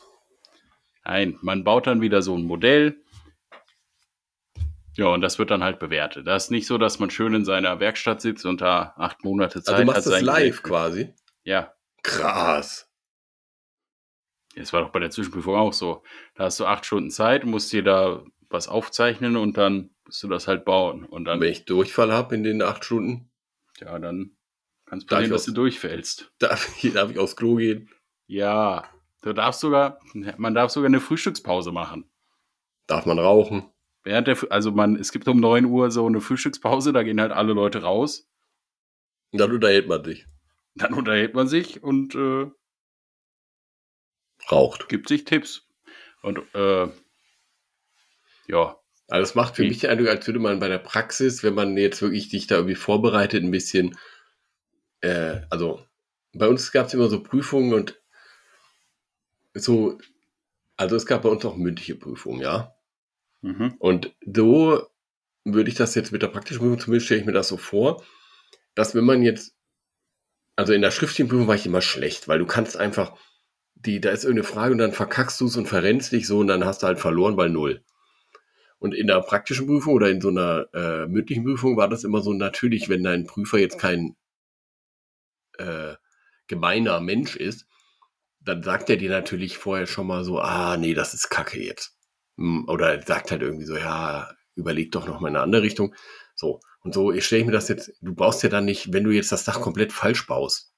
Nein, man baut dann wieder so ein Modell. Ja, und das wird dann halt bewertet. Das ist nicht so, dass man schön in seiner Werkstatt sitzt und da acht Monate Zeit Also du hat. machst das sein live Gerät- quasi. Ja, Krass. Das war doch bei der Zwischenprüfung auch so. Da hast du acht Stunden Zeit, musst dir da was aufzeichnen und dann musst du das halt bauen. Und dann, Wenn ich Durchfall habe in den acht Stunden, ja, dann kann es Darf passieren, ich dass du durchfällst. darf ich, darf ich aufs Klo gehen. Ja, du darfst sogar, man darf sogar eine Frühstückspause machen. Darf man rauchen. Während der, also man, es gibt um 9 Uhr so eine Frühstückspause, da gehen halt alle Leute raus. Und dann unterhält man sich. Dann unterhält man sich und äh, Raucht. gibt sich Tipps. Und äh, ja, Also das macht für mich den Eindruck, als würde man bei der Praxis, wenn man jetzt wirklich dich da irgendwie vorbereitet, ein bisschen, äh, also bei uns gab es immer so Prüfungen und so, also es gab bei uns auch mündliche Prüfungen, ja. mhm. Und so würde ich das jetzt mit der praktischen Prüfung, zumindest stelle ich mir das so vor, dass wenn man jetzt, also in der schriftlichen Prüfung war ich immer schlecht, weil du kannst einfach, die, da ist irgendeine Frage und dann verkackst du es und verrennst dich so und dann hast du halt verloren bei null. Und in der praktischen Prüfung oder in so einer äh, mündlichen Prüfung war das immer so natürlich, wenn dein Prüfer jetzt kein äh, gemeiner Mensch ist, dann sagt er dir natürlich vorher schon mal so, ah, nee, das ist Kacke jetzt. Hm, Oder sagt halt irgendwie so, ja, überleg doch noch mal in eine andere Richtung. So, und so stelle ich mir das jetzt, du baust ja dann nicht, wenn du jetzt das Dach komplett falsch baust.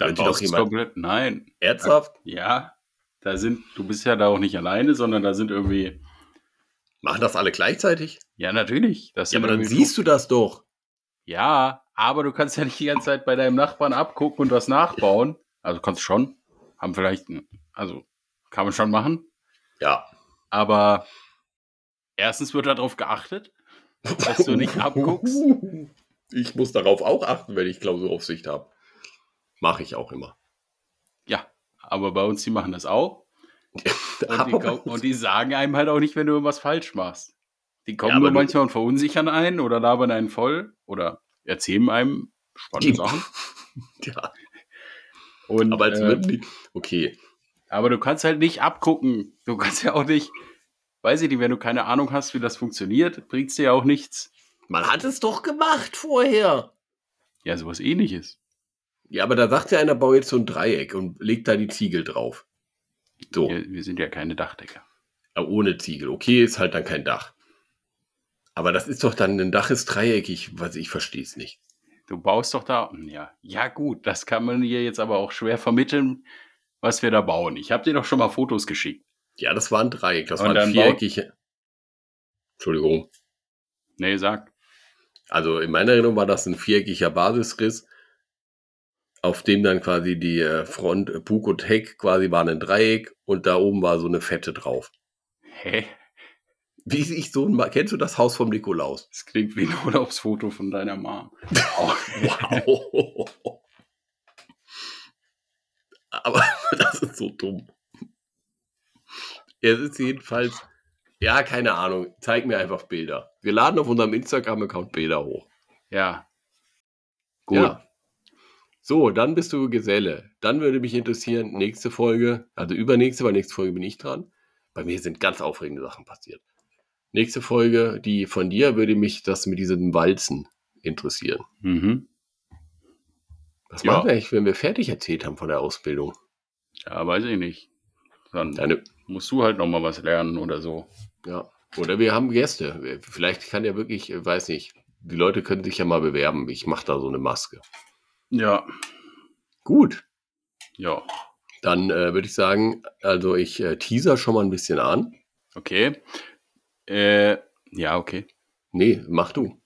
Dann wird du es komplett. Nein, ernsthaft, ja, da sind, du bist ja da auch nicht alleine, sondern da sind irgendwie, machen das alle gleichzeitig? ja, natürlich. Das Ja, aber dann siehst du das doch. Ja, aber du kannst ja nicht die ganze Zeit bei deinem Nachbarn abgucken und was nachbauen. Also kannst schon. Haben vielleicht, also kann man schon machen. Ja. Aber erstens wird darauf geachtet, dass du nicht abguckst. Ich muss darauf auch achten, wenn ich Klausuraufsicht habe. Mache ich auch immer. Ja, aber bei uns, die machen das auch. Und die, und die sagen einem halt auch nicht, wenn du irgendwas falsch machst. Die kommen Ja, nur manchmal und verunsichern einen oder labern einen voll oder erzählen einem spannende Die- Sachen. ja, Und, aber als äh, wirklich, okay. Aber du kannst halt nicht abgucken. Du kannst ja auch nicht, weiß ich nicht, wenn du keine Ahnung hast, wie das funktioniert, bringt's dir ja auch nichts. Man hat es doch gemacht vorher. Ja, sowas ähnliches. Ja, aber da sagt ja einer, bau jetzt so ein Dreieck und legt da die Ziegel drauf. So, Wir, wir sind ja keine Dachdecker. ja, ohne Ziegel. Okay, ist halt dann kein Dach. Aber das ist doch dann, ein Dach ist dreieckig, was ich verstehe es nicht. Du baust doch da, ja, ja gut, das kann man dir jetzt aber auch schwer vermitteln, was wir da bauen. Ich habe dir doch schon mal Fotos geschickt. Ja, das war ein Dreieck, das Und war ein viereckig. Entschuldigung. Nee, sag. Also in meiner Erinnerung war das ein viereckiger Basisriss, auf dem dann quasi die äh, Front, äh, Bug und Heck quasi waren ein Dreieck und da oben war so eine Fette drauf. Hä? Wie ich so ein, kennst du das Haus vom Nikolaus? Das klingt wie ein Urlaubsfoto von deiner Mom. Wow. Aber das ist so dumm. Es ist jedenfalls, ja, keine Ahnung, zeig mir einfach Bilder. Wir laden auf unserem Instagram-Account Bilder hoch. Ja. Gut. Ja. So, dann bist du Geselle. Dann würde mich interessieren, nächste Folge, also übernächste, weil nächste Folge bin ich dran. Bei mir sind ganz aufregende Sachen passiert. Nächste Folge, die von dir, würde mich das mit diesen Walzen interessieren. Mhm. Was Ja. machen wir eigentlich, wenn wir fertig erzählt haben von der Ausbildung? Ja, weiß ich nicht. Dann Deine, musst du halt nochmal was lernen oder so. Ja. Oder wir haben Gäste. Vielleicht kann ja wirklich, äh, weiß nicht, die Leute können sich ja mal bewerben. Ich mache da so eine Maske. Ja, Gut. ja. Dann äh, würde ich sagen, also ich äh, teaser schon mal ein bisschen an. Okay. Äh, ja, okay. Nee, mach du.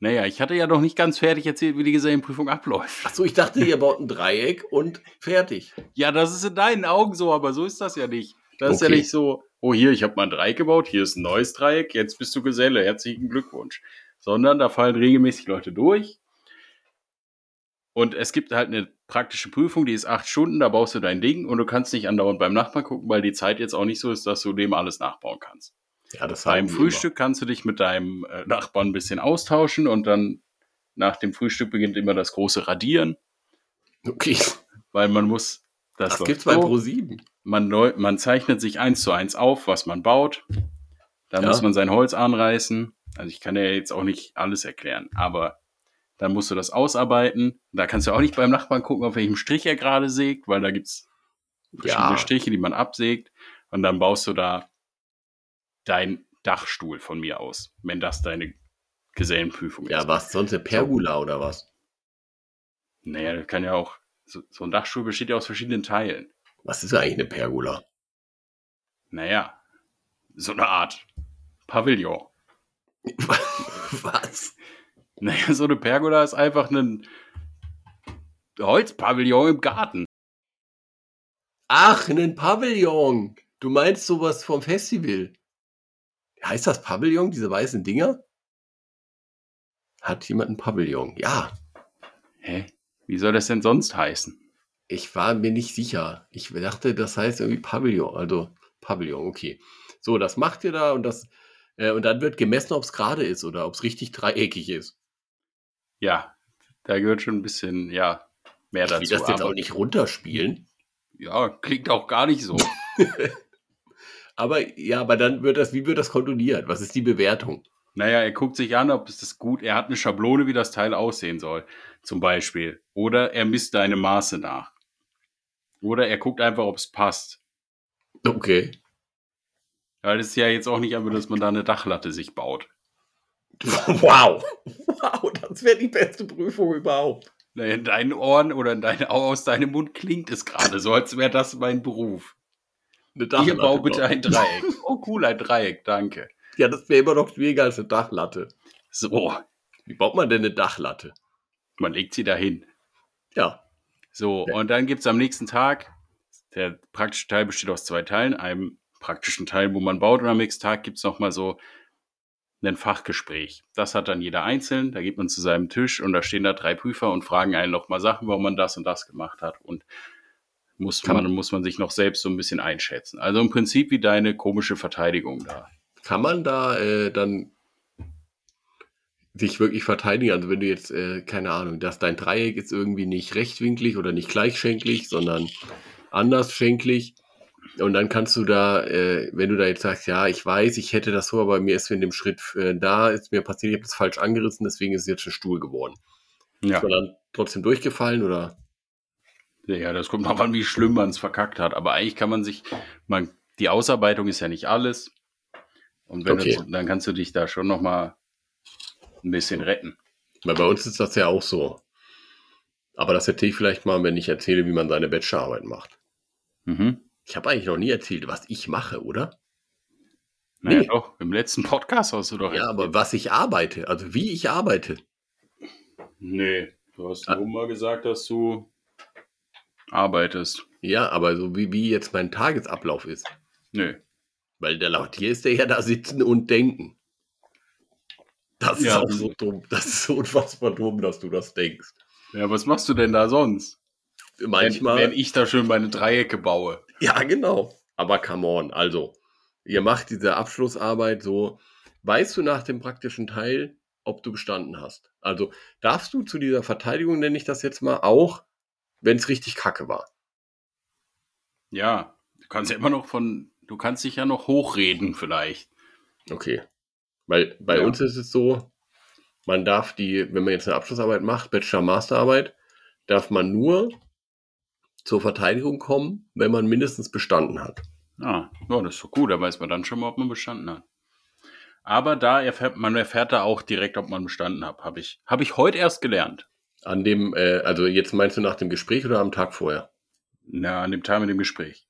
Naja, ich hatte ja noch nicht ganz fertig erzählt, wie die Gesellenprüfung abläuft. Achso, ich dachte, ihr baut ein Dreieck und fertig. Ja, das ist in deinen Augen so, aber so ist das ja nicht. Das ist ja Okay. nicht so, oh hier, ich habe mal ein Dreieck gebaut, hier ist ein neues Dreieck, jetzt bist du Geselle, herzlichen Glückwunsch. Sondern da fallen regelmäßig Leute durch. Und es gibt halt eine praktische Prüfung, die ist acht Stunden, da baust du dein Ding und du kannst nicht andauernd beim Nachbarn gucken, weil die Zeit jetzt auch nicht so ist, dass du dem alles nachbauen kannst. Ja, das Beim Frühstück kannst du dich mit deinem äh, Nachbarn ein bisschen austauschen und dann nach dem Frühstück beginnt immer das große Radieren, immer. Okay, weil man muss das, das gibt's bei so. Pro7. man, man zeichnet sich eins zu eins auf, was man baut. Dann Ja. muss man sein Holz anreißen. Also ich kann ja jetzt auch nicht alles erklären, aber dann musst du das ausarbeiten. Da kannst du auch nicht beim Nachbarn gucken, auf welchem Strich er gerade sägt, weil da gibt's verschiedene Ja. Striche, die man absägt. Und dann baust du da dein Dachstuhl von mir aus, wenn das deine Gesellenprüfung Ja, ist. was? Sonst eine Pergola oder was? Naja, das kann ja auch, so, so ein Dachstuhl besteht ja aus verschiedenen Teilen. Was ist eigentlich eine Pergola? Naja, so eine Art Pavillon. was? Naja, so eine Pergola ist einfach ein Holzpavillon im Garten. Ach, ein Pavillon. Du meinst sowas vom Festival. Heißt das Pavillon, diese weißen Dinger? Hat jemand ein Pavillon? Ja, Hä? Wie soll das denn sonst heißen? ich war mir nicht sicher. Ich dachte, das heißt irgendwie Pavillon. Also Pavillon, okay. So, das macht ihr da und das äh, und dann wird gemessen, ob es gerade ist oder ob es richtig dreieckig ist. Ja, da gehört schon ein bisschen, ja, mehr Ich will dazu. das jetzt auch nicht runterspielen. Ja, klingt auch gar nicht so. Aber ja, aber dann wird das, wie wird das kontrolliert? Was ist die Bewertung? naja, er guckt sich an, ob es das gut, er hat eine Schablone, wie das Teil aussehen soll, zum Beispiel. Oder er misst deine Maße nach. Oder er guckt einfach, ob es passt. Okay. Weil es ist ja jetzt auch nicht einfach, dass man da eine Dachlatte sich baut. Wow. Wow, das wäre die beste Prüfung überhaupt. Naja, In deinen Ohren oder in deine, aus deinem Mund klingt es gerade so, als wäre das mein Beruf. Eine Hier Dachlatte bau bitte ein Dreieck. Oh, cool, ein Dreieck, danke. Ja, das wäre immer noch schwieriger als eine Dachlatte. So, Wie baut man denn eine Dachlatte? man legt sie dahin. Ja. So, Ja. und dann gibt es am nächsten Tag, der praktische Teil besteht aus zwei Teilen, einem praktischen Teil, wo man baut, und am nächsten Tag gibt es nochmal so ein Fachgespräch. Das hat dann jeder einzeln, da geht man zu seinem Tisch und da stehen da drei Prüfer und fragen einen nochmal Sachen, warum man das und das gemacht hat und muss Kann- man, muss man sich noch selbst so ein bisschen einschätzen. Also im Prinzip wie deine komische Verteidigung da. Kann man da äh, dann sich wirklich verteidigen? Also wenn du jetzt, äh, keine Ahnung, dass dein Dreieck ist irgendwie nicht rechtwinklig oder nicht gleichschenklig, sondern andersschenklig. Und dann kannst du da, äh, wenn du da jetzt sagst, ja, ich weiß, ich hätte das so, aber mir ist in dem Schritt äh, da, ist mir passiert, ich habe das falsch angerissen, deswegen ist es jetzt ein Stuhl geworden. Ja. Ist man dann trotzdem durchgefallen oder? Ja, das kommt drauf an, wie schlimm man es verkackt hat. Aber eigentlich kann man sich, man, die Ausarbeitung ist ja nicht alles. Und wenn Okay. du, dann kannst du dich da schon noch mal ein bisschen retten. Weil bei uns ist das ja auch so. Aber das erzähle ich vielleicht mal, wenn ich erzähle, wie man seine Bachelorarbeit macht. Mhm. Ich habe eigentlich noch nie erzählt, was ich mache, oder? Naja, Nee. doch, im letzten Podcast hast du doch. Ja, aber was ich arbeite, also wie ich arbeite. Nee, du hast Ah. nur mal gesagt, dass du arbeitest. Ja, aber so wie, wie jetzt mein Tagesablauf ist. Nö. Weil der laut hier ist der ja da sitzen und denken. Das ist Ja. auch so dumm. Das ist so unfassbar dumm, dass du das denkst. Ja, was machst du denn da sonst? Manchmal. Wenn, wenn ich da schön meine Dreiecke baue. Ja, genau. Aber come on, also, ihr macht diese Abschlussarbeit so, weißt du nach dem praktischen Teil, ob du bestanden hast? Also, darfst du zu dieser Verteidigung, nenne ich das jetzt mal, auch, wenn es richtig kacke war? Ja, du kannst ja immer noch von, du kannst dich ja noch hochreden vielleicht. Okay. Weil bei Ja. uns ist es so, man darf die, wenn man jetzt eine Abschlussarbeit macht, Bachelor-Masterarbeit, darf man nur zur Verteidigung kommen, wenn man mindestens bestanden hat. Ah, ja, das ist doch gut. Da weiß man dann schon mal, ob man bestanden hat. Aber da erfährt man erfährt da auch direkt, ob man bestanden hat. Habe ich, hab ich heute erst gelernt. An dem, äh, also jetzt meinst du nach dem Gespräch oder am Tag vorher? Na, an dem Tag mit dem Gespräch.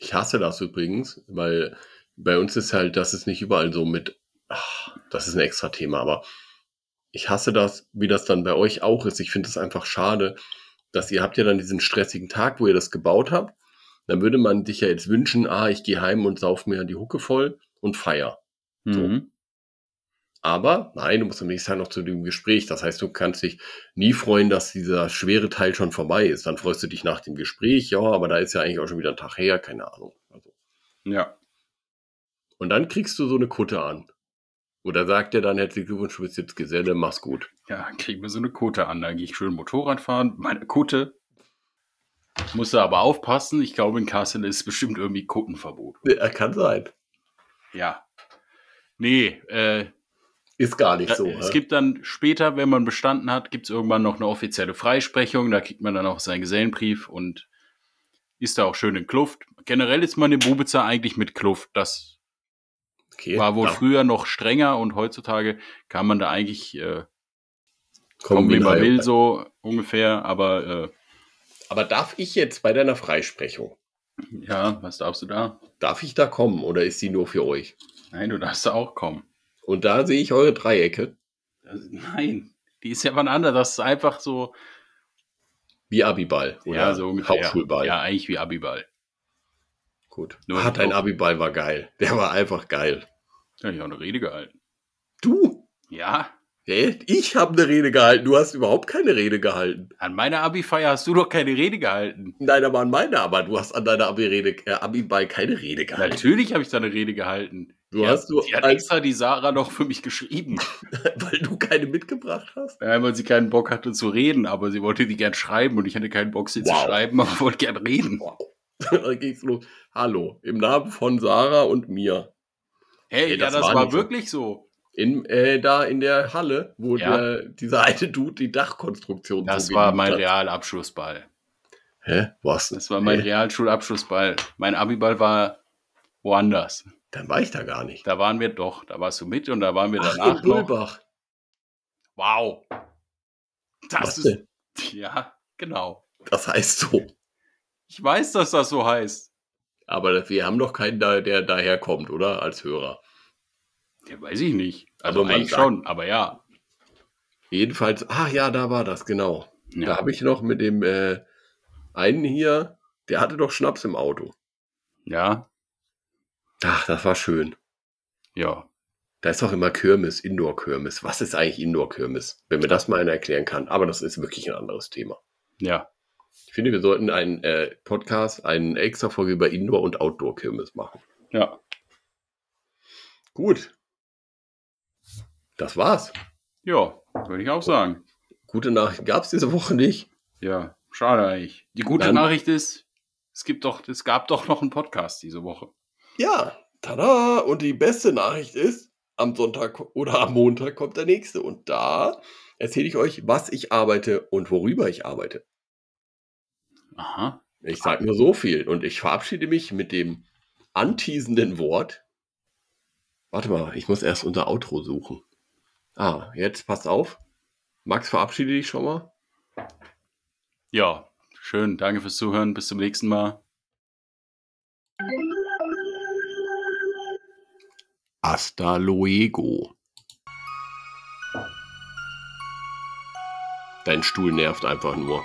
Ich hasse das übrigens, weil bei uns ist halt, das ist nicht überall so mit, ach, das ist ein extra Thema, aber ich hasse das, wie das dann bei euch auch ist. Ich finde es einfach schade, dass ihr habt ja dann diesen stressigen Tag, wo ihr das gebaut habt. Dann würde man sich ja jetzt wünschen, ah, ich gehe heim und sauf mir die Hucke voll und feier. So. Mhm. Aber nein, du musst am nächsten Tag noch zu dem Gespräch. Das heißt, du kannst dich nie freuen, dass dieser schwere Teil schon vorbei ist. Dann freust du dich nach dem Gespräch, ja, aber da ist ja eigentlich auch schon wieder ein Tag her, keine Ahnung. Also. Ja. Und dann kriegst du so eine Kutte an. Oder sagt er dann, herzlichen Glückwunsch, du bist jetzt Geselle, mach's gut. Ja, kriegen wir so eine Kutte an. Dann gehe ich schön Motorrad fahren. Meine Kutte. Muss da aber aufpassen. Ich glaube, in Kassel ist bestimmt irgendwie Kuttenverbot. Ja, kann sein. Ja. Nee, äh, Ist gar nicht Ja, so. es hä? gibt dann später, wenn man bestanden hat, gibt es irgendwann noch eine offizielle Freisprechung. Da kriegt man dann auch seinen Gesellenbrief und ist da auch schön in Kluft. Generell ist man in Bubiza eigentlich mit Kluft. Das okay, war wohl da früher noch strenger und heutzutage kann man da eigentlich äh, kommen kommen, wie man will, so ungefähr. Aber äh, Aber darf ich jetzt bei deiner Freisprechung, ja, was darfst du da? darf ich da kommen oder ist die nur für euch? Nein, du darfst da auch kommen. Und da sehe ich eure Dreiecke, Das, nein, die ist ja wann anders. Das ist einfach so, wie Abiball oder ja, so ungefähr. Hauptschulball. Ja, eigentlich wie Abiball. Gut. Nur ah, die dein Gruppe. Abiball war geil. Der war einfach geil. Hab ich auch eine Rede gehalten. Du? Ja, Hä? Ich habe eine Rede gehalten. Du hast überhaupt keine Rede gehalten. An meiner Abi-Feier hast du doch keine Rede gehalten. Nein, aber an meiner, aber du hast an deiner Abi-Rede, äh, Abiball keine Rede gehalten. Natürlich habe ich da eine Rede gehalten. Du die hast hat, du die hat extra die Sarah noch für mich geschrieben. Weil du keine mitgebracht hast? Ja, weil sie keinen Bock hatte zu reden, aber sie wollte die gern schreiben und ich hatte keinen Bock, sie zu Wow. schreiben, aber wollte gern reden. Wow. Dann ging's los. Hallo, im Namen von Sarah und mir. Hey, Nee, ja, das das war war wirklich so. In, äh, da in der Halle, wo Ja. der, dieser alte Dude die Dachkonstruktion Das so war mein hat. Realabschlussball. Hä? Was? Das war mein Hä? Realschulabschlussball. Mein Abiball war woanders. Dann war ich da gar nicht. Da waren wir doch, da warst du mit und da waren wir Ach, danach in noch. Bulbach. Wow. Das Was ist, denn? ja, genau. Das heißt so. Ich weiß, dass das so heißt. Aber wir haben doch keinen da, der daherkommt, oder? Als Hörer. Ja, weiß ich nicht. Also Aber eigentlich sagt- schon, aber ja. Jedenfalls, ach ja, da war das, genau. Da Ja, habe ich noch mit dem äh, einen hier, der hatte doch Schnaps im Auto. ja, Ach, das war schön. ja. Da ist doch immer Kirmes, Indoor-Kirmes. Was ist eigentlich Indoor-Kirmes? Wenn mir das mal einer erklären kann. Aber das ist wirklich ein anderes Thema. ja. Ich finde, wir sollten einen äh, Podcast, eine extra Folge über Indoor- und Outdoor-Kirmes machen. Ja, Gut. Das war's. ja, würde ich auch sagen. Gute Nachricht gab es diese Woche nicht. Ja, schade eigentlich. Die gute Dann- Nachricht ist, es gibt doch, es gab doch noch einen Podcast diese Woche. Ja, tada! Und die beste Nachricht ist, am Sonntag oder am Montag kommt der nächste. Und da erzähle ich euch, was ich arbeite und worüber ich arbeite. Aha. Ich sage nur so viel. Und ich verabschiede mich mit dem anteasenden Wort. Warte mal, ich muss erst unser Outro suchen. Ah, jetzt passt auf. Max, verabschiede dich schon mal. Ja, schön. Danke fürs Zuhören. Bis zum nächsten Mal. Hasta luego. Dein Stuhl nervt einfach nur.